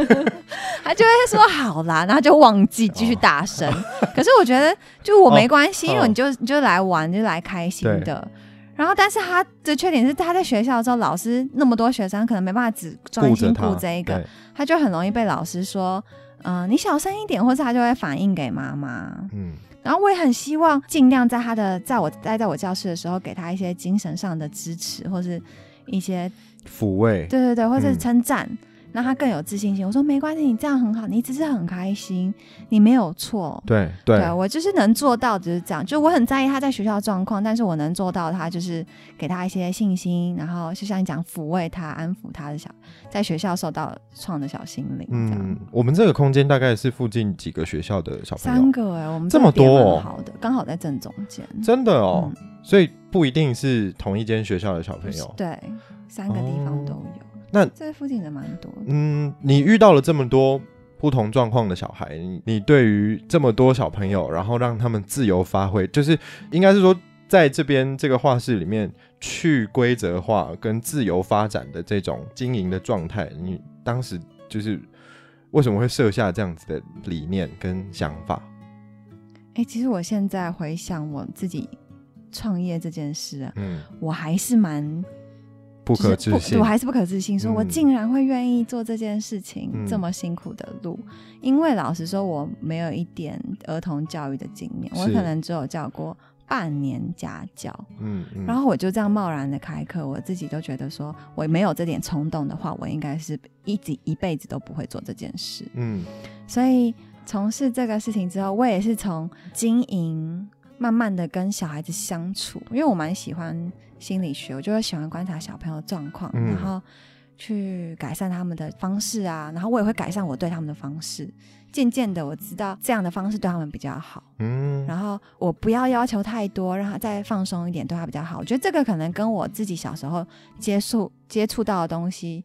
他就会说：“好啦。”然后就忘记继续大声。可是我觉得，就我没关系，哦因为你就你就来玩，就来开心的。然然后，但是他的缺点是，他在学校的时候，老师那么多学生，可能没办法只专心顾这一个，对他就很容易被老师说，嗯、你小声一点，或是他就会反映给妈妈。嗯然后我也很希望尽量在他的在我待在我教室的时候，给他一些精神上的支持，或是一些抚慰，对对对，或是嗯称赞，让他更有自信心。我说没关系，你这样很好，你只是很开心，你没有错。对对对我就是能做到，只是这样。就我很在意他在学校的状况，但是我能做到，他就是给他一些信心，然后就像你讲，抚慰他、安抚他的小，在学校受到创的小心灵，嗯，我们这个空间大概是附近几个学校的小朋友三，个哎、我们这么多哦好的，刚好在正中间。真的哦，嗯所以不一定是同一间学校的小朋友。对，三个地方都有。哦那这附近的蛮多的。嗯，你遇到了这么多不同状况的小孩，你你对于这么多小朋友，然后让他们自由发挥，就是应该是说，在这边这个画室里面去规则化跟自由发展的这种经营的状态，你当时就是为什么会设下这样子的理念跟想法？哎、其实我现在回想我自己创业这件事啊，嗯，我还是蛮不可就是置信。我，还是不可置信，说我嗯。竟然会愿意做这件事情，嗯这么辛苦的路。因为老实说，我没有一点儿童教育的经验，我可能只有教过半年家教，嗯嗯，然后我就这样贸然的开课，我自己都觉得说，我没有这点冲动的话，我应该是一直一辈子都不会做这件事。嗯。所以从事这个事情之后，我也是从经营慢慢的跟小孩子相处，因为我蛮喜欢心理学，我就会喜欢观察小朋友的状况，嗯。然后去改善他们的方式啊，然后我也会改善我对他们的方式。渐渐的，我知道这样的方式对他们比较好，嗯，然后我不要要求太多，让他再放松一点，对他比较好。我觉得这个可能跟我自己小时候接触接触到的东西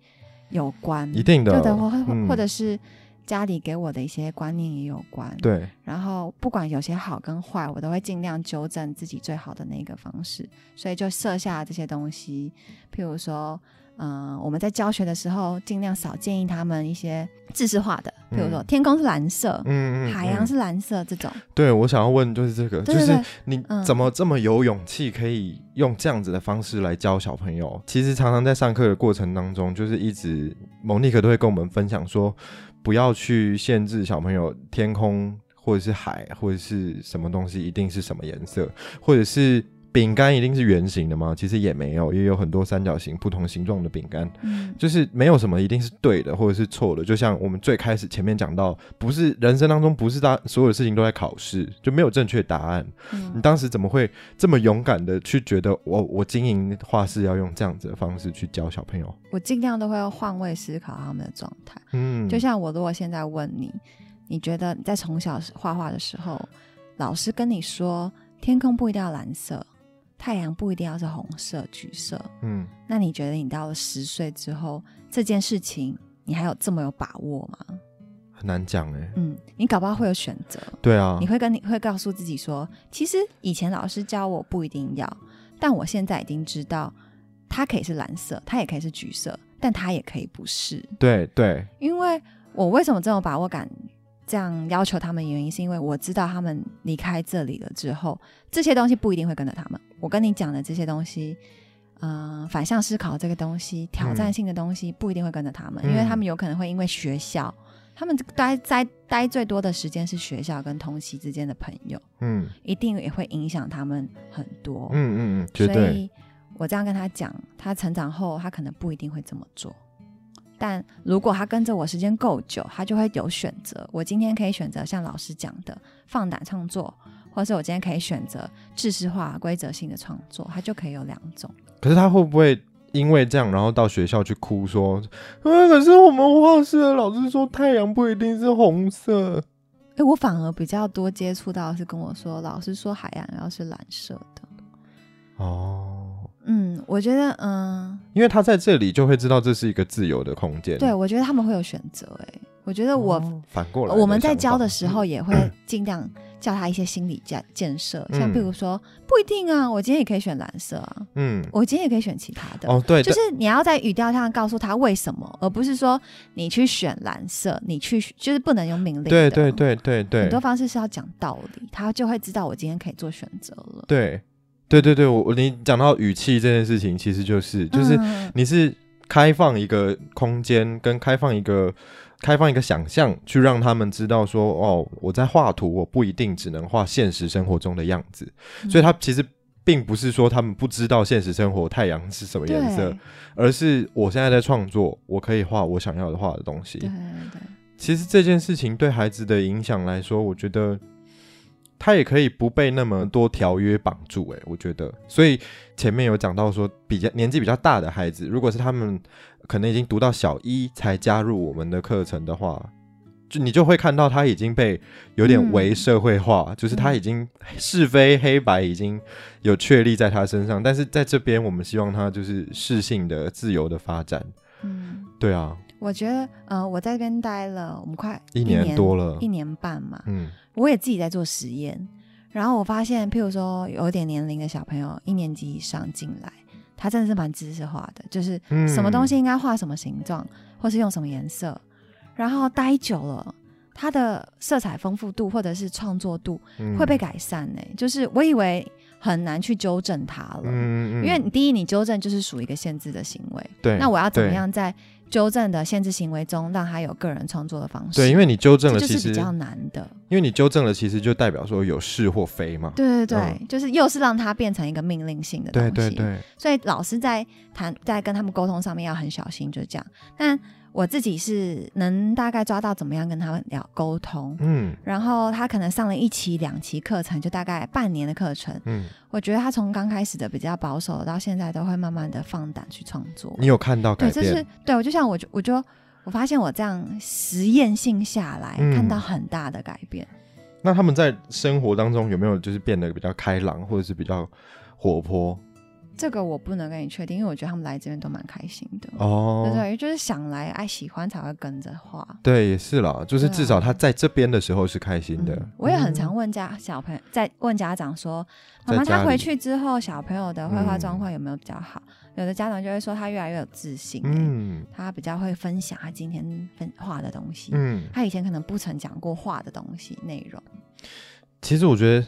有关，一定的，对的，或嗯。或者是家里给我的一些观念也有关。，对，然后不管有些好跟坏，我都会尽量纠正自己最好的那个方式，所以就设下这些东西，譬如说。嗯、我们在教学的时候，尽量少建议他们一些知识化的，譬如说嗯天空是蓝色，嗯嗯，海洋嗯是蓝色这种。对我想要问就是这个，就是你嗯怎么这么有勇气，可以用这样子的方式来教小朋友？其实常常在上课的过程当中，就是一直蒙尼可都会跟我们分享说，不要去限制小朋友天空或者是海或者是什么东西一定是什么颜色，或者是。饼干一定是圆形的吗？其实也没有，也有很多三角形、不同形状的饼干。嗯，就是没有什么一定是对的或者是错的，就像我们最开始前面讲到，不是人生当中不是大所有的事情都在考试，就没有正确答案。你嗯当时怎么会这么勇敢的去觉得我我经营画室要用这样子的方式去教小朋友？我尽量都会换位思考他们的状态。嗯，就像我如果现在问你，你觉得你在从小画画的时候，老师跟你说天空不一定要蓝色，太阳不一定要是红色、橘色，嗯，那你觉得你到了十岁之后，这件事情你还有这么有把握吗？很难讲哎、嗯，你搞不好会有选择，对啊。你，会跟你会告诉自己说，其实以前老师教我不一定要，但我现在已经知道，它可以是蓝色，它也可以是橘色，但它也可以不是。对对，因为我为什么这种把握感这样要求他们，原因是因为我知道他们离开这里了之后，这些东西不一定会跟着他们。我跟你讲的这些东西，嗯、反向思考这个东西，挑战性的东西不一定会跟着他们，嗯因为他们有可能会因为学校，他们待在待最多的时间是学校跟同期之间的朋友，嗯一定也会影响他们很多。嗯嗯嗯，绝所，以我这样跟他讲，他成长后他可能不一定会这么做。但如果他跟着我时间够久，他就会有选择。我今天可以选择像老师讲的放胆创作，或者是我今天可以选择知识化、规则性的创作，他就可以有两种。可是他会不会？因为这样，然后到学校去哭说，啊，可是我们画室的老师说太阳不一定是红色。诶，我反而比较多接触到是跟我说，老师说海洋要是蓝色的。哦，嗯，我觉得，嗯，因为他在这里就会知道这是一个自由的空间。对，我觉得他们会有选择。哎，我觉得我哦反过来，我们在教的时候，也会 尽量教他一些心理建建设，像比如说不一定啊，我今天也可以选蓝色啊，嗯，我今天也可以选其他的。哦，对，就是你要在语调上告诉他为什么，而不是说你去选蓝色，你去就是不能用命令的。对对对对对很多方式是要讲道理，他就会知道我今天可以做选择了。对，对对对，我我你讲到语气这件事情，其实就是就是嗯你是开放一个空间，跟开放一个开放一个想象，去让他们知道说，哦，我在画图，我不一定只能画现实生活中的样子，嗯所以他其实并不是说他们不知道现实生活太阳是什么颜色，而是我现在在创作，我可以画我想要的画的东西。对对，其实这件事情对孩子的影响来说，我觉得他也可以不被那么多条约绑住。诶，我觉得，所以前面有讲到说，比较年纪比较大的孩子，如果是他们可能已经读到小一才加入我们的课程的话，就你就会看到他已经被有点嗯为社会化，就是他已经是非黑白已经有确立在他身上，但是在这边我们希望他就是适性的、自由的发展。嗯。对啊，我觉得，呃，我在这边待了，我们快一年多了一年半嘛，嗯我也自己在做实验，然后我发现，譬如说有点年龄的小朋友，一年级以上进来，他真的是蛮知识化的，就是嗯什么东西应该画什么形状，或是用什么颜色，然后待久了，他的色彩丰富度或者是创作度嗯。会被改善呢、就是我以为很难去纠正它了，嗯因为你第一，你纠正就是属于一个限制的行为，对，那我要怎么？样在纠正的限制行为中，让他有个人创作的方式？对，因为你纠正了，其实比较难的。因为你纠正了，其实就代表说有是或非嘛。对对对，就是又是让他变成一个命令性的东西。对对对，所以老师在谈在跟他们沟通上面要很小心，就是这样。但我自己是能大概抓到怎么样跟他们聊沟通。嗯然后他可能上了一期、两期课程，就大概半年的课程。嗯，我觉得他从刚开始的比较保守，到现在都会慢慢的放胆去创作。你有看到改对，这是？对我就像我就我就我发现我这样实验性下来，嗯看到很大的改变。那他们在生活当中有没有就是变得比较开朗，或者是比较活泼？这个我不能跟你确定，因为我觉得他们来这边都蛮开心的。哦对，对，就是想来爱喜欢才会跟着画。对，也是啦，就是至少他在这边的时候是开心的嗯。我也很常嗯问家小朋友，在问家长说，妈妈他回去之后，小朋友的绘画嗯状况有没有比较好？有的家长就会说他越来越有自信、欸，嗯他比较会分享他今天分画的东西。嗯，他以前可能不曾讲过画的东西内容，其实我觉得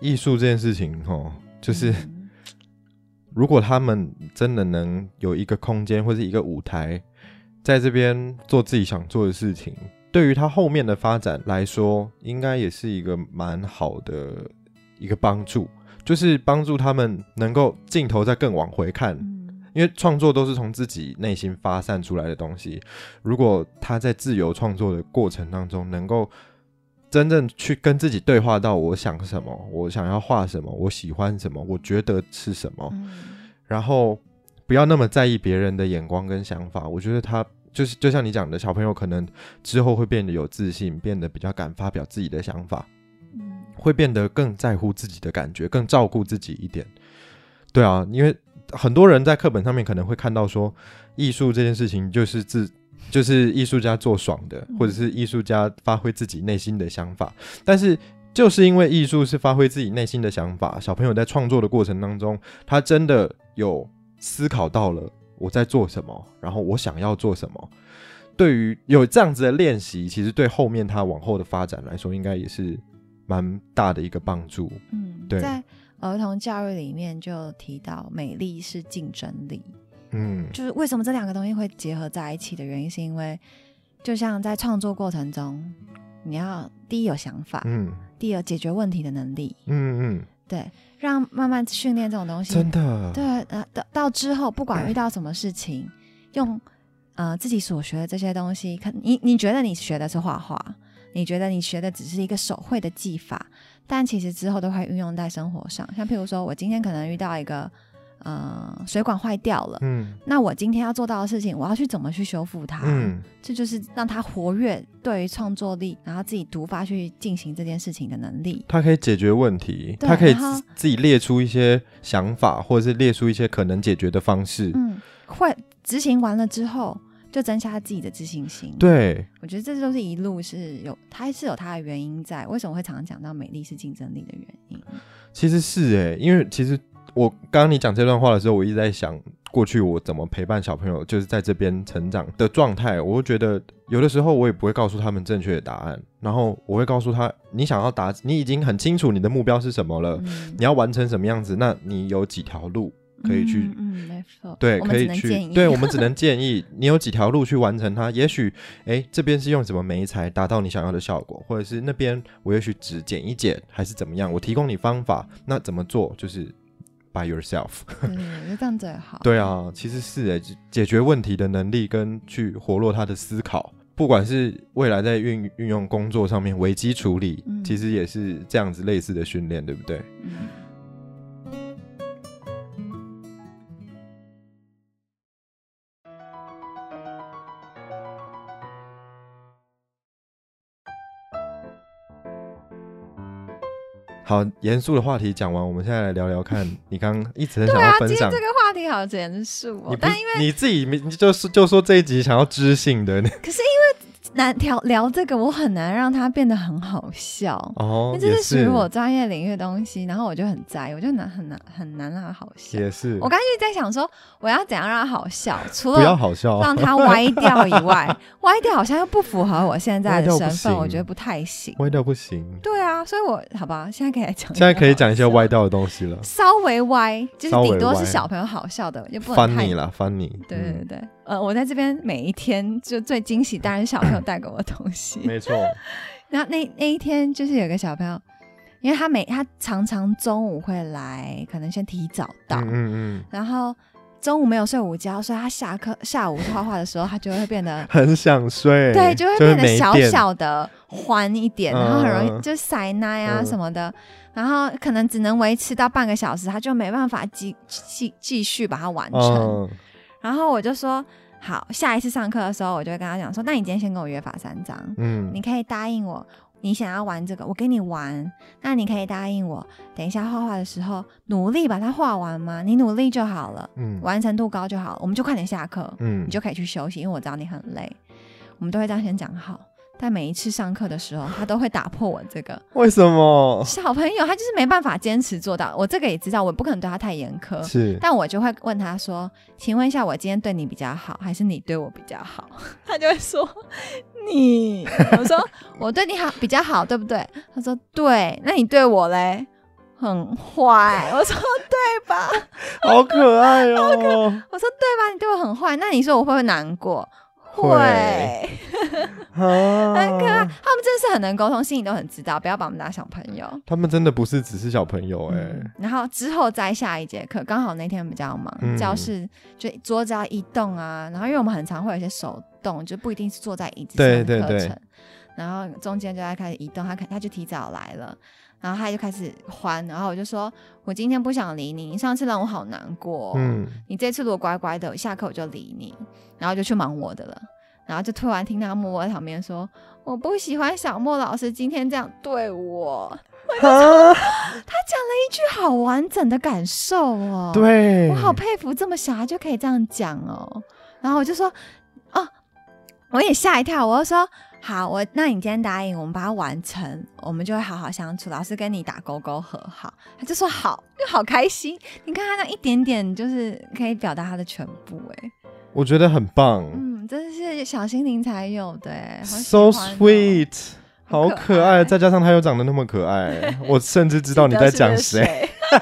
艺术这件事情，哦，就是。嗯如果他们真的能有一个空间或是一个舞台，在这边做自己想做的事情，对于他后面的发展来说，应该也是一个蛮好的一个帮助，就是帮助他们能够镜头再更往回看，嗯因为创作都是从自己内心发散出来的东西。如果他在自由创作的过程当中，能够真正去跟自己对话到我想什么，我想要画什么，我喜欢什么，我觉得是什么，嗯然后不要那么在意别人的眼光跟想法。我觉得他就是就像你讲的，小朋友可能之后会变得有自信，变得比较敢发表自己的想法，嗯会变得更在乎自己的感觉，更照顾自己一点。对啊，因为很多人在课本上面可能会看到说，艺术这件事情就是自就是艺术家做爽的，或者是艺术家发挥自己内心的想法。但是就是因为艺术是发挥自己内心的想法，小朋友在创作的过程当中，他真的有思考到了我在做什么，然后我想要做什么。对于有这样子的练习，其实对后面他往后的发展来说，应该也是蛮大的一个帮助。嗯，对在儿童教育里面就提到美丽是竞争力，嗯。就是为什么这两个东西会结合在一起的原因，是因为就像在创作过程中，你要第一有想法，嗯。第二解决问题的能力，嗯嗯，对，让慢慢训练这种东西，真的，对，呃，到到之后不管遇到什么事情，用呃自己所学的这些东西，看你你觉得你学的是画画，你觉得你学的只是一个手绘的技法，但其实之后都会运用在生活上。像譬如说，我今天可能遇到一个呃水管坏掉了，嗯那我今天要做到的事情，我要去怎么去修复它？嗯这就是让他活跃对于创作力，然后自己独发去进行这件事情的能力。他可以解决问题，对他可以自自己列出一些想法，或者是列出一些可能解决的方式。嗯，会执行完了之后，就增加自己的自信心。，对，我觉得这就是一路是有，它是有它的原因在。为什么会常常讲到美丽是竞争力的原因？其实是诶，因为其实我刚刚你讲这段话的时候，我一直在想，过去我怎么陪伴小朋友，就是在这边成长的状态，我会觉得有的时候我也不会告诉他们正确的答案，然后我会告诉他，你想要达，你已经很清楚你的目标是什么了，嗯你要完成什么样子，那你有几条路可以去嗯，嗯没错，对，可以去对我们只能建议你有几条路去完成它。也许，哎，这边是用什么媒材达到你想要的效果，或者是那边我也许只剪一剪，还是怎么样？我提供你方法，那怎么做？就是 by yourself。对这样最好。对啊，其实是诶，解解决问题的能力跟去活络他的思考，不管是未来在运运用工作上面危机处理，嗯其实也是这样子类似的训练，对不对？嗯好，严肃的话题讲完，我们现在来聊聊看，你刚刚一直很想要分享。今天这个话题好严肃哦但因为你自己你就是就说这一集想要知性的可是难聊聊这个，我很难让它变得很好笑。哦，因为这是属于我专业领域的东西，然后我就很在意，我就难很难很难让它好笑。也是，我刚才就在想说，我要怎样让它好笑？除不要了好笑，让它 歪掉以外，歪掉好像又不符合我现在的身份，我觉得不太行。歪掉不行。对啊，所以我好吧，现在可以来讲，现在可以讲一些歪掉，的东西了稍微歪，就是顶多是小朋友好笑的，也不能太，funny 啦，funny。对对嗯对，呃，我在这边每一天就最惊喜，当然是小朋友带给我的东西。没错，然后那那一天就是有个小朋友，因为他每他常常中午会来，可能先提早到，嗯嗯嗯，然后中午没有睡午觉，所以他下课下午画画的时候，他就会变得 很想睡，对，就会是变得小小的欢一点，然后很容嗯易就塞奶啊嗯什么的，然后可能只能维持到半个小时，他就没办法继继继续把它完成。嗯，然后我就说好，下一次上课的时候，我就会跟他讲说，那你今天先跟我约法三章，嗯你可以答应我。你想要玩这个，我跟你玩。那你可以答应我，等一下画画的时候努力把它画完吗？你努力就好了，嗯完成度高就好了，我们就快点下课。嗯你就可以去休息，因为我知道你很累。我们都会这样先讲好，但每一次上课的时候，他都会打破我这个为什么？小朋友，他就是没办法坚持做到。我这个也知道，我不可能对他太严苛，是但我就会问他说：“请问一下，我今天对你比较好，还是你对我比较好？” 他就会说：“你。”我说：“我对你好比较好，对不对？”他说：“对。”那你对我嘞？很坏。我说：“对吧？”好可爱哦，我说：“对吧？你对我很坏。”那你说我会不会难过？会会。很 很可爱，他们真的是很能沟通，心里都很知道，不要把我们当小朋友。他们真的不是只是小朋友哎、嗯，然后之后再下一节课，刚好那天比较忙，嗯教室就桌子要移动啊，然后因为我们很常会有一些手动，就不一定是坐在椅子上对的课程，对对然后中间就在开始移动，他可他就提早来了。然后他就开始欢，然后我就说：“我今天不想理你，你上次让我好难过、哦。嗯，你这次如果乖乖的，下课我就理你，然后就去忙我的了。然后就突然听到默默在旁边说：“我不喜欢小莫老师今天这样对我。”啊，他讲了一句好完整的感受哦，，对，我好佩服这么小孩就可以这样讲哦。然后我就说：“哦，我也吓一跳。”我就说：“好，我那你今天答应我们把它完成，我们就会好好相处，老师跟你打勾勾和好。”他就说：“好，就好开心。你看他那一点点，就是可以表达他的全部，哎。”我觉得很棒、嗯，真的是小心灵才有的欸，好 s o 欢哦 sweet，好好可可爱，再加上他又长得那么可爱，我甚至知道你在讲谁。谁。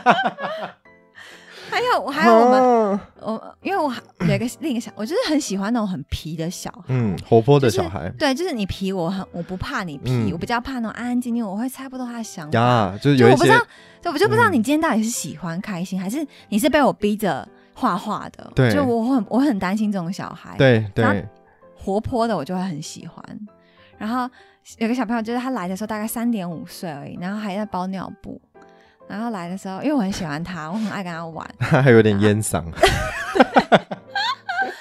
还有还有我们，啊我因为我还有一个另一个小，我就是很喜欢那种很皮的小孩。嗯，活泼的就是小孩对，就是你皮，我很我不怕你皮，嗯我比较怕那种安安静静，我会猜不透他的想法。呀，就是有一些就我不知道，对，我就不知道嗯你今天到底是喜欢开心，还是你是被我逼着画画的。对就我很我很担心这种小孩。对对，活泼的我就会很喜欢。然后有个小朋友，就是他来的时候大概三点五岁而已，然后还在包尿布。然后来的时候，因为我很喜欢他，我很爱跟他玩，他还有点烟嗓，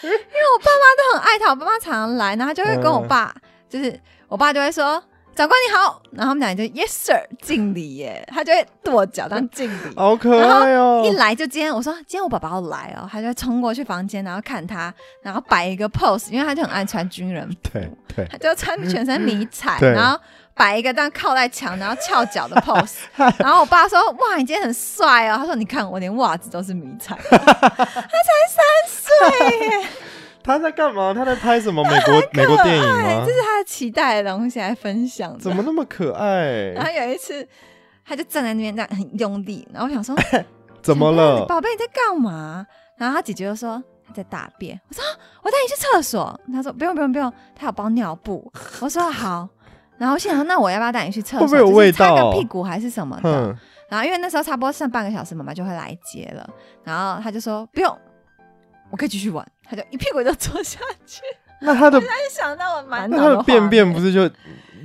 都很爱他。我爸妈常常来，然后他就会跟我爸，就是我爸就会说：“长官你好，然后他们俩就 Yes sir 敬礼耶，他就会跺脚当敬礼。好可爱哦、一来就今天，我说今天我爸爸要来哦，他就会冲过去房间，然后看他，然后摆一个 pose，因为他就很爱穿军人服，对对，他就穿全身迷彩，然后摆一个这样靠在墙，然后翘脚的 pose。然后我爸说：“哇，你今天很帅哦。”他说：“你看我连袜子都是迷彩。”他才三歲，他在干嘛？他在拍什么美国 美国电影吗这？是他的期待的东西来分享的。怎么那么可爱然？后有一次，他就站在那边这样很用力，然后我想说怎么了？宝贝你在干嘛？然后他姐姐就说他在大便。我说啊我带你去厕所。他说不用不用不用，他有包尿布。我说好。然后我心想说那我要不要带你去厕所？会不会有味道就是擦个屁股还是什么的？哼，然后因为那时候差不多剩半个小时，妈妈就会来接了。然后他就说不用，我可以继续玩。他就一屁股就坐下去。那他的没想到我满那他的脑画便便不是就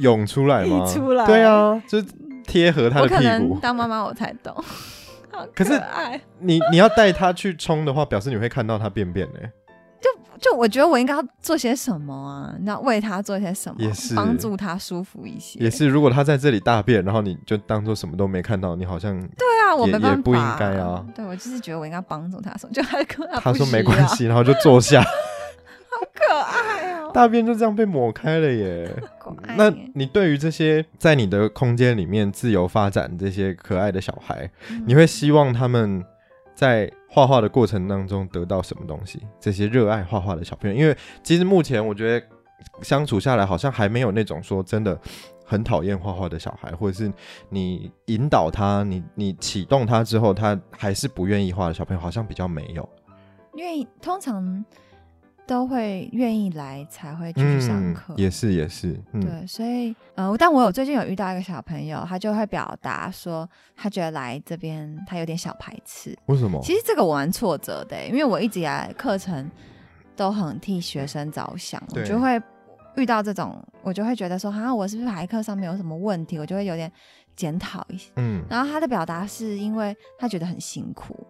涌出来吗？溢出来对啊，就是贴合他我可的屁股。能当妈妈我才懂。好可是爱，你你要带他去冲的话，表示你会看到他便便呢、就我觉得我应该要做些什么啊？你知道为他做些什么，也是帮助他舒服一些。也是，如果他在这里大便，然后你就当做什么都没看到，你好像对啊，我也没办法，也不应该啊。对我就是觉得我应该帮助他什么，就他跟他他说没关系，然后就坐下，好可爱哦，大便就这样被抹开了耶。那你对于这些在你的空间里面自由发展这些可爱的小孩，嗯你会希望他们在画画的过程当中得到什么东西？这些热爱画画的小朋友，因为其实目前我觉得相处下来，好像还没有那种说真的很讨厌画画的小孩，或者是你引导他，你你启动他之后，他还是不愿意画的小朋友，好像比较没有。因为通常都会愿意来才会继续上课。也是也是，嗯，对，所以呃，但我有最近有遇到一个小朋友，他就会表达说，他觉得来这边他有点小排斥。为什么？其实这个我蛮挫折的欸，因为我一直以来课程都很替学生着想，我就会遇到这种，我就会觉得说，哈，我是不是排课上面有什么问题？我就会有点检讨一些。嗯，然后他的表达是因为他觉得很辛苦，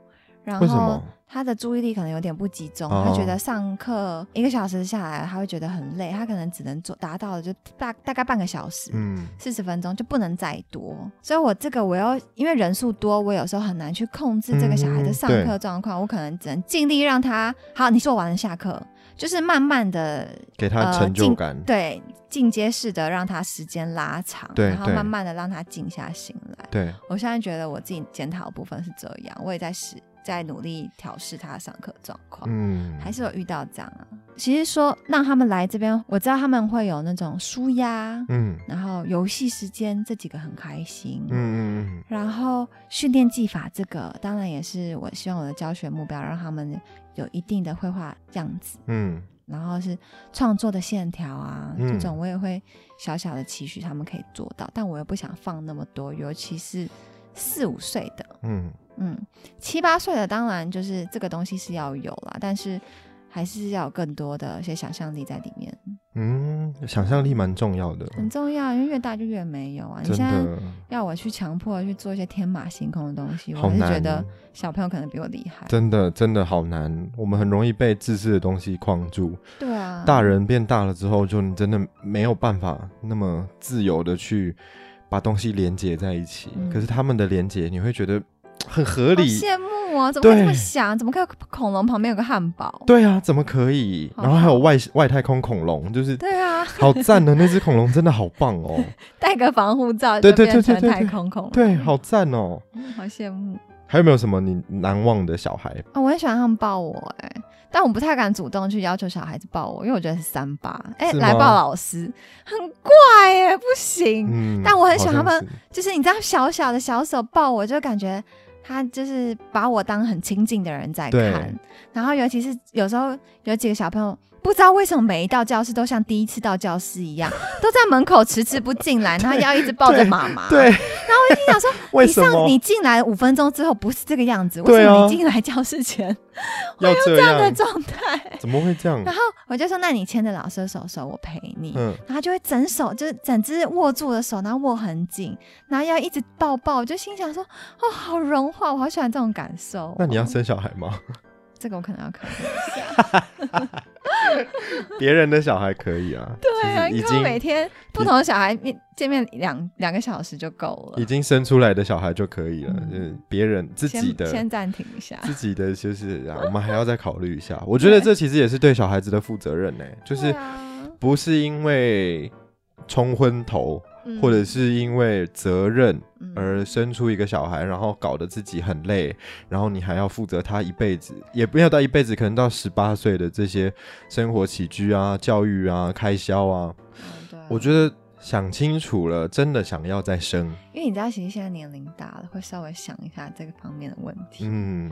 然后？他的注意力可能有点不集中，哦他觉得上课一个小时下来，他会觉得很累，他可能只能做达到的就大大概半个小时。嗯，四十分钟就不能再多，所以我这个我要因为人数多，我有时候很难去控制这个小孩的上课状况，我可能只能尽力让他好，你说完了下课，就是慢慢的给他成就感。对进阶式的让他时间拉长，然后慢慢的让他静下心来。对，我现在觉得我自己检讨的部分是这样，我也在试，在努力调试他的上课状况。嗯，还是有遇到这样啊。其实说让他们来这边，我知道他们会有那种舒压，嗯然后游戏时间这几个很开心。嗯嗯嗯，然后训练技法这个，当然也是我希望我的教学目标，让他们有一定的绘画样子，嗯然后是创作的线条啊，嗯这种我也会小小的期许他们可以做到，但我又不想放那么多，尤其是四五岁的，嗯嗯，七八岁的当然就是这个东西是要有啦，但是还是要有更多的一些想象力在里面，嗯，想象力蛮重要的，很重要，因为越大就越没有啊。你真现在要我去强迫去做一些天马行空的东西，我还是觉得小朋友可能比我厉害。真的真的好难，我们很容易被自私的东西框住。对啊，大人变大了之后，就你真的没有办法那么自由的去把东西连接在一起。嗯可是他们的连接，你会觉得很合理。羡慕啊，怎么会这么想？怎么可以恐龙旁边有个汉堡？对啊，怎么可以？然后还有外外太空恐龙，就是对啊，好赞的那只恐龙，真的好棒哦。戴个防护罩对对就变成对对对对太空恐龙，对，好赞哦。嗯好羡慕还有没有什么你难忘的小孩？啊！我很喜欢他们抱我哎、但我不太敢主动去要求小孩子抱我，因为我觉得是三八哎、来抱老师很怪哎、不行。嗯，但我很喜欢他们就是你知道小小的小手抱我，就感觉他就是把我当很亲近的人在看。然后尤其是有时候有几个小朋友。不知道为什么每一到教室都像第一次到教室一样，都在门口迟迟不进来，然后要一直抱着妈妈。对，然后我就心想说，为你上什么你进来五分钟之后不是这个样子，为什么你进来教室前 会有这样的？状态？怎么会这样？然后我就说，那你牵着老师的手手，我陪你。嗯，然后他就会整手，就是整只握住的手，然后握很紧，然后要一直抱抱，我就心想说，哦，好融化，我好喜欢这种感受哦、那你要生小孩吗？这个我可能要考虑一下。别人的小孩可以啊，对啊，已经每天不同的小孩面见面两两个小时就够了已。经生出来的小孩就可以了，嗯就是别人自己的先先暂停一下，自己的就是啊，我们还要再考虑一下。我觉得这其实也是对小孩子的负责任呢、就是不是因为冲昏头，嗯。或者是因为责任嗯。而生出一个小孩，然后搞得自己很累，然后你还要负责他一辈子，也不要到一辈子，可能到十八岁的这些生活起居啊、教育啊、开销啊，嗯对啊。我觉得想清楚了，真的想要再生，因为你知道，其实现在年龄大了，会稍微想一下这个方面的问题。嗯，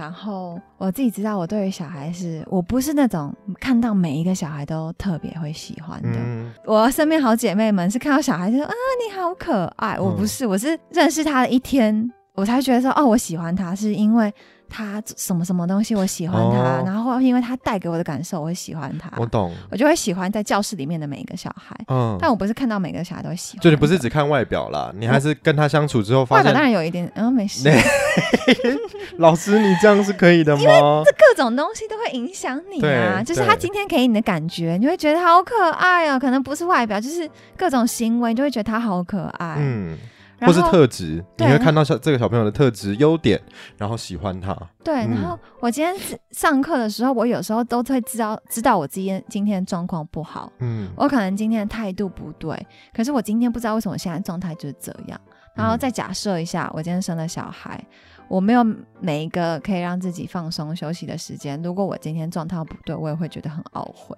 然后我自己知道，我对于小孩是我不是那种看到每一个小孩都特别会喜欢的。嗯，我身边好姐妹们是看到小孩就说啊你好可爱，我不是，我是认识他的一天，我才觉得说哦我喜欢他，是因为他什么什么东西我喜欢他，哦然后因为他带给我的感受我会喜欢他，我懂，我就会喜欢在教室里面的每一个小孩。嗯，但我不是看到每个小孩都会喜欢，就你不是只看外表啦，你还是跟他相处之后发外表当，然有一点，嗯没事，老师你这样是可以的吗？因为这各种东西都会影响你啊。就是他今天给你的感觉，你会觉得好可爱哦。可能不是外表，就是各种行为，你就会觉得他好可爱。嗯，或是特质，你会看到小这个小朋友的特质、优点，然后喜欢他。对，嗯然后我今天上课的时候，我有时候都会知道知道我今天今天的状况不好，嗯，我可能今天的态度不对，可是我今天不知道为什么现在状态就是这样。然后嗯再假设一下，我今天生了小孩，我没有每一个可以让自己放松休息的时间。如果我今天状态不对，我也会觉得很懊悔。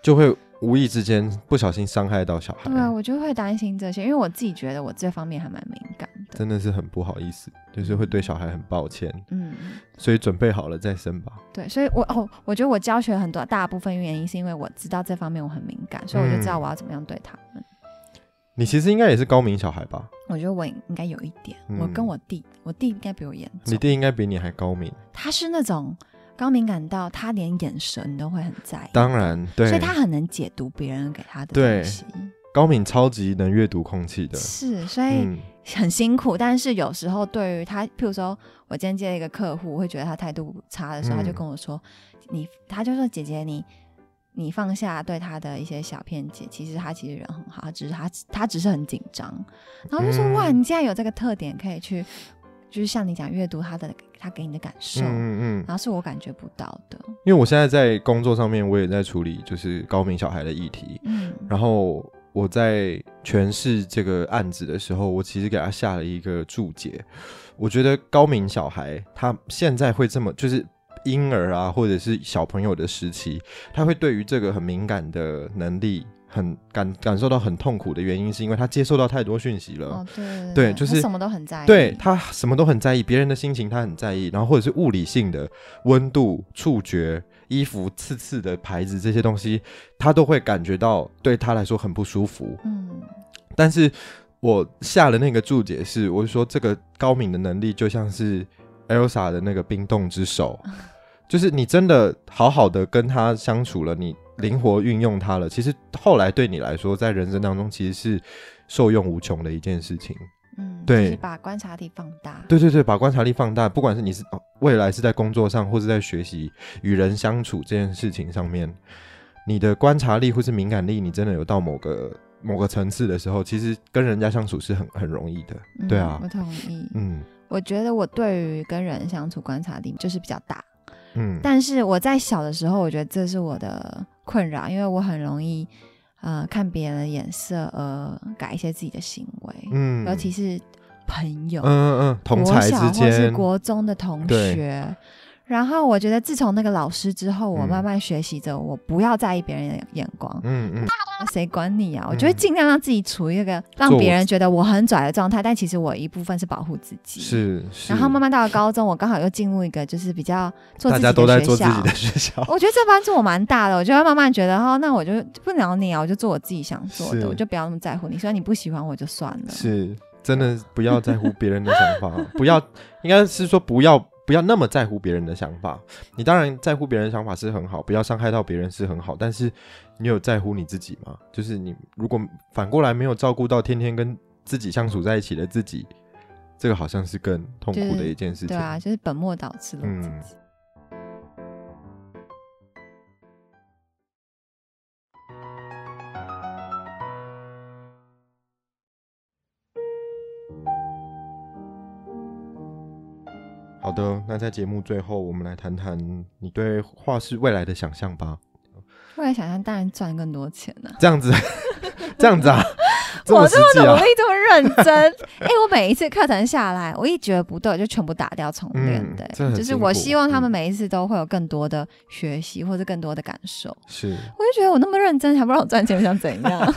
就会无意之间不小心伤害到小孩，对啊，我就会担心这些，因为我自己觉得我这方面还蛮敏感的。真的是很不好意思，就是会对小孩很抱歉，嗯，所以准备好了再生吧。对，所以我哦，我觉得我教学很多大部分原因是因为我知道这方面我很敏感，所以我就知道嗯我要怎么样对他们。你其实应该也是高明小孩吧？我觉得我应该有一点，我嗯跟我弟，我弟应该比我严重。你弟应该比你还高明，他是那种高敏感到他连眼神都会很在意，当然对所以，他很能解读别人给他的对东西。高敏超级能阅读空气的。是，所以嗯很辛苦。但是有时候对于他，譬如说我今天接了一个客户，我会觉得他态度差的时候，嗯他就跟我说：“你，他就说姐姐你。”你放下对他的一些小偏见，其实他其实人很好，只是他他只是很紧张。然后就说、嗯哇，你竟然有这个特点，可以去就是像你讲阅读他的他给你的感受，嗯嗯嗯，然后是我感觉不到的。因为我现在在工作上面，我也在处理就是高明小孩的议题，嗯，然后我在诠释这个案子的时候，我其实给他下了一个注解。我觉得高明小孩他现在会这么，就是婴儿啊，或者是小朋友的时期，他会对于这个很敏感的能力。很感感受到很痛苦的原因，是因为他接受到太多讯息了。哦，对对就是他什么都很在意，对他什么都很在意，别人的心情他很在意，然后或者是物理性的温度、触觉、衣服刺刺的牌子这些东西，他都会感觉到对他来说很不舒服。嗯但是我下了那个注解是，我是说这个高敏的能力就像是 Elsa 的那个冰冻之手，就是你真的好好的跟他相处了，你灵活运用它了，其实后来对你来说，在人生当中其实是受用无穷的一件事情。嗯，对。就是把观察力放大，对对对，把观察力放大，不管是你是、哦、未来是在工作上，或是在学习与人相处这件事情上面，你的观察力或是敏感力，你真的有到某个某个层次的时候，其实跟人家相处是很很容易的。嗯对啊。我同意。嗯。我觉得我对于跟人相处观察力就是比较大，嗯。但是我在小的时候，我觉得这是我的困扰，因为我很容易呃看别人的眼色而改一些自己的行为，嗯尤其是朋友，嗯嗯嗯，同国才之小或是间，国中的同学。然后我觉得，自从那个老师之后，我嗯慢慢学习着，我不要在意别人的眼光，嗯嗯谁管你啊？我嗯就会尽量让自己处于一个让别人觉得我很拽的状态，但其实我一部分是保护自己。。是是，然后慢慢到了高中，我刚好又进入一个就是比较做自己大家都在的学校做自己的。学校，我觉得这帮助我蛮大的，我就会慢慢觉得，哦，那我就不鸟你啊，我就做我自己想做的，我就不要那么在乎你。虽然你不喜欢我就算了，是真的不要在乎别人的想法，不要应该是说不要不要那么在乎别人的想法。你当然在乎别人的想法是很好，不要伤害到别人是很好，但是你有在乎你自己吗？就是你如果反过来没有照顾到天天跟自己相处在一起的自己，这个好像是更痛苦的一件事情。对啊，就是本末倒置了自嗯己。好的，那在节目最后，我们来谈谈你对画室未来的想象吧。未来想象当然赚更多钱呢、这样子，这样子啊，我这么努力，，这么认真，哎、我每一次课程下来，我一觉得不对，就全部打掉重练的、嗯就是我希望他们嗯每一次都会有更多的学习或者更多的感受。是我就觉得我那么认真，还不让我赚钱，我想怎样？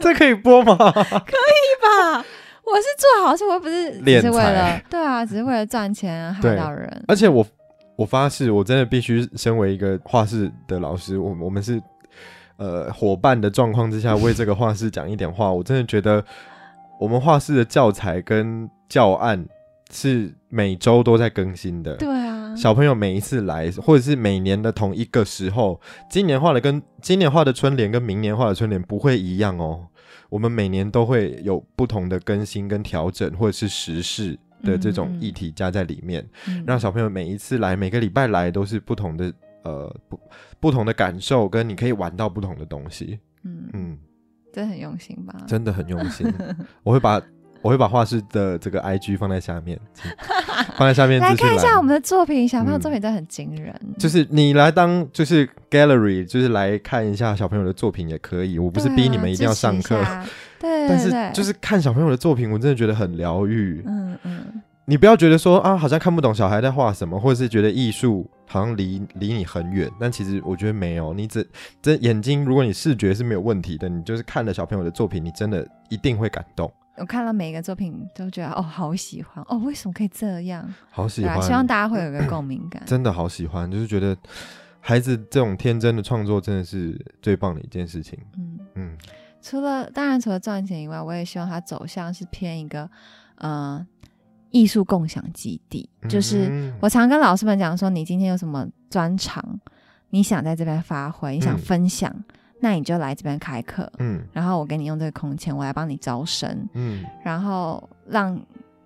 这可以播吗？可以吧，我是做好事，我又不是只敛是为了对啊，只是为了赚钱害对到人。而且我我发誓，我真的必须身为一个画室的老师，我我们是呃伙伴的状况之下，为这个画室讲一点话。我真的觉得我们画室的教材跟教案是每周都在更新的。对啊，小朋友每一次来，或者是每年的同一个时候，今年画的跟今年画的春联跟明年画的春联不会一样哦。我们每年都会有不同的更新跟调整，或者是时事的这种议题加在里面。嗯让小朋友每一次来，每个礼拜来都是不同的呃不不同的感受，跟你可以玩到不同的东西。嗯，嗯，真的很用心吧？真的很用心。我会把我会把画室的这个 IG 放在下面，放在下面来看一下我们的作品，小朋友嗯作品真的很惊人。就是你来当就是 gallery，就是来看一下小朋友的作品也可以。我不是逼你们一定要上课，下对，但是对对就是看小朋友的作品，我真的觉得很疗愈。嗯嗯，你不要觉得说啊，好像看不懂小孩在画什么，或者是觉得艺术好像离离你很远，但其实我觉得没有。你只这眼睛，如果你视觉是没有问题的，你就是看了小朋友的作品，你真的一定会感动。我看了每一个作品都觉得哦，好喜欢哦，为什么可以这样？好喜欢，希望大家会有一个共鸣感。真的好喜欢，就是觉得孩子这种天真的创作真的是最棒的一件事情。嗯，嗯，除了当然除了赚钱以外，我也希望它走向是偏一个呃艺术共享基地，就是嗯我常跟老师们讲说，你今天有什么专长，你想在这边发挥，你想嗯分享，那你就来这边开课，嗯。然后我给你用这个空间，我来帮你招生，嗯。然后让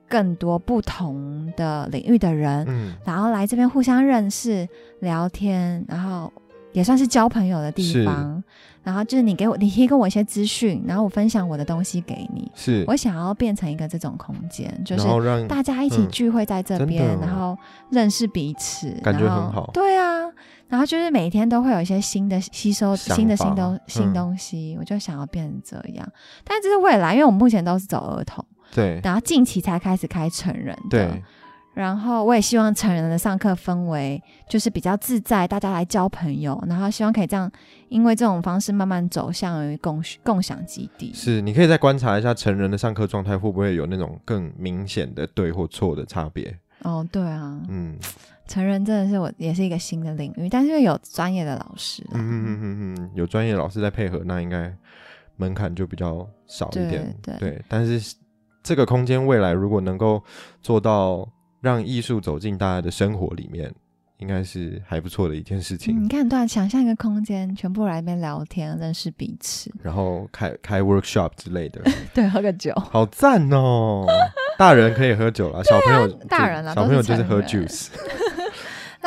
更多不同的领域的人，嗯，然后来这边互相认识、聊天，然后也算是交朋友的地方。然后就是你给我，你提供我一些资讯，然后我分享我的东西给你。是，我想要变成一个这种空间，就是让大家一起嗯。聚会在这边，然后认识彼此，感觉很好。对啊，然后就是每天都会有一些新的吸收新的新东新嗯东西，我就想要变成这样。但这是未来，因为我们目前都是走儿童，对然后近期才开始开成人的。对，然后我也希望成人的上课氛围就是比较自在，大家来交朋友，然后希望可以这样，因为这种方式慢慢走向于共共享基地。是，你可以再观察一下成人的上课状态会不会有那种更明显的对或错的差别。哦，对啊，嗯成人真的是我也是一个新的领域，但是因为有专业的老师，嗯嗯嗯嗯，有专业老师在配合，那应该门槛就比较少一点。对但是这个空间未来如果能够做到让艺术走进大家的生活里面，应该是还不错的一件事情。你看，对啊，想象一个空间，全部来这边聊天，认识彼此，然后开开 workshop 之类的，对，喝个酒，好赞哦！大人可以喝酒了，小朋友大人啦小朋友就是喝 juice，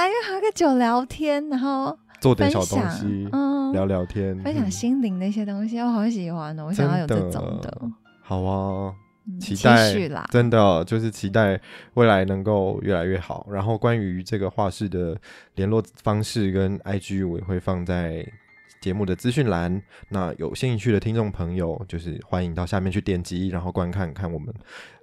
来个喝个酒聊天，然后做点小东西，，嗯，聊聊天，分享嗯心灵的一些东西，我好喜欢哦，我想要有这种的，好啊。嗯期期待真的哦就是期待未来能够越来越好。然后关于这个画室的联络方式跟 IG，我也会放在节目的资讯栏。那有兴趣的听众朋友，就是欢迎到下面去点击，然后观看看我们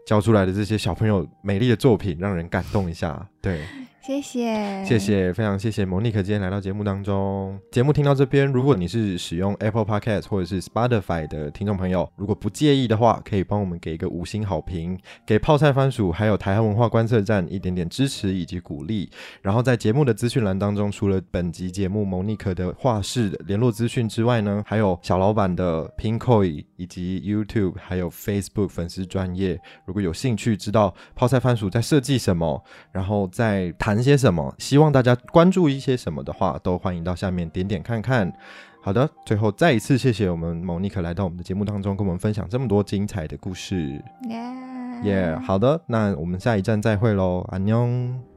教出来的这些小朋友美丽的作品，让人感动一下。对，谢谢，谢。谢，非常谢谢 Monique 今天来到节目当中。节目听到这边，如果你是使用 Apple Podcast 或者是 Spotify 的听众朋友，如果不介意的话，可以帮我们给一个五星好评，给泡菜番薯还有台湾文化观测站一点点支持以及鼓励。然后在节目的资讯栏当中，除了本集节目 Monique 的画室联络资讯之外呢，还有小老板的 Pinkoi 以及 YouTube 还有 Facebook 粉丝专业。如果有兴趣知道泡菜番薯在设计什么，然后再谈些什么，希望大家关注一些什么的话，都欢迎到下面点点看看。好的，最后再一次谢谢我们某妮可来到我们的节目当中，跟我们分享这么多精彩的故事。耶耶、好的，那我们下一站再会喽，安妞。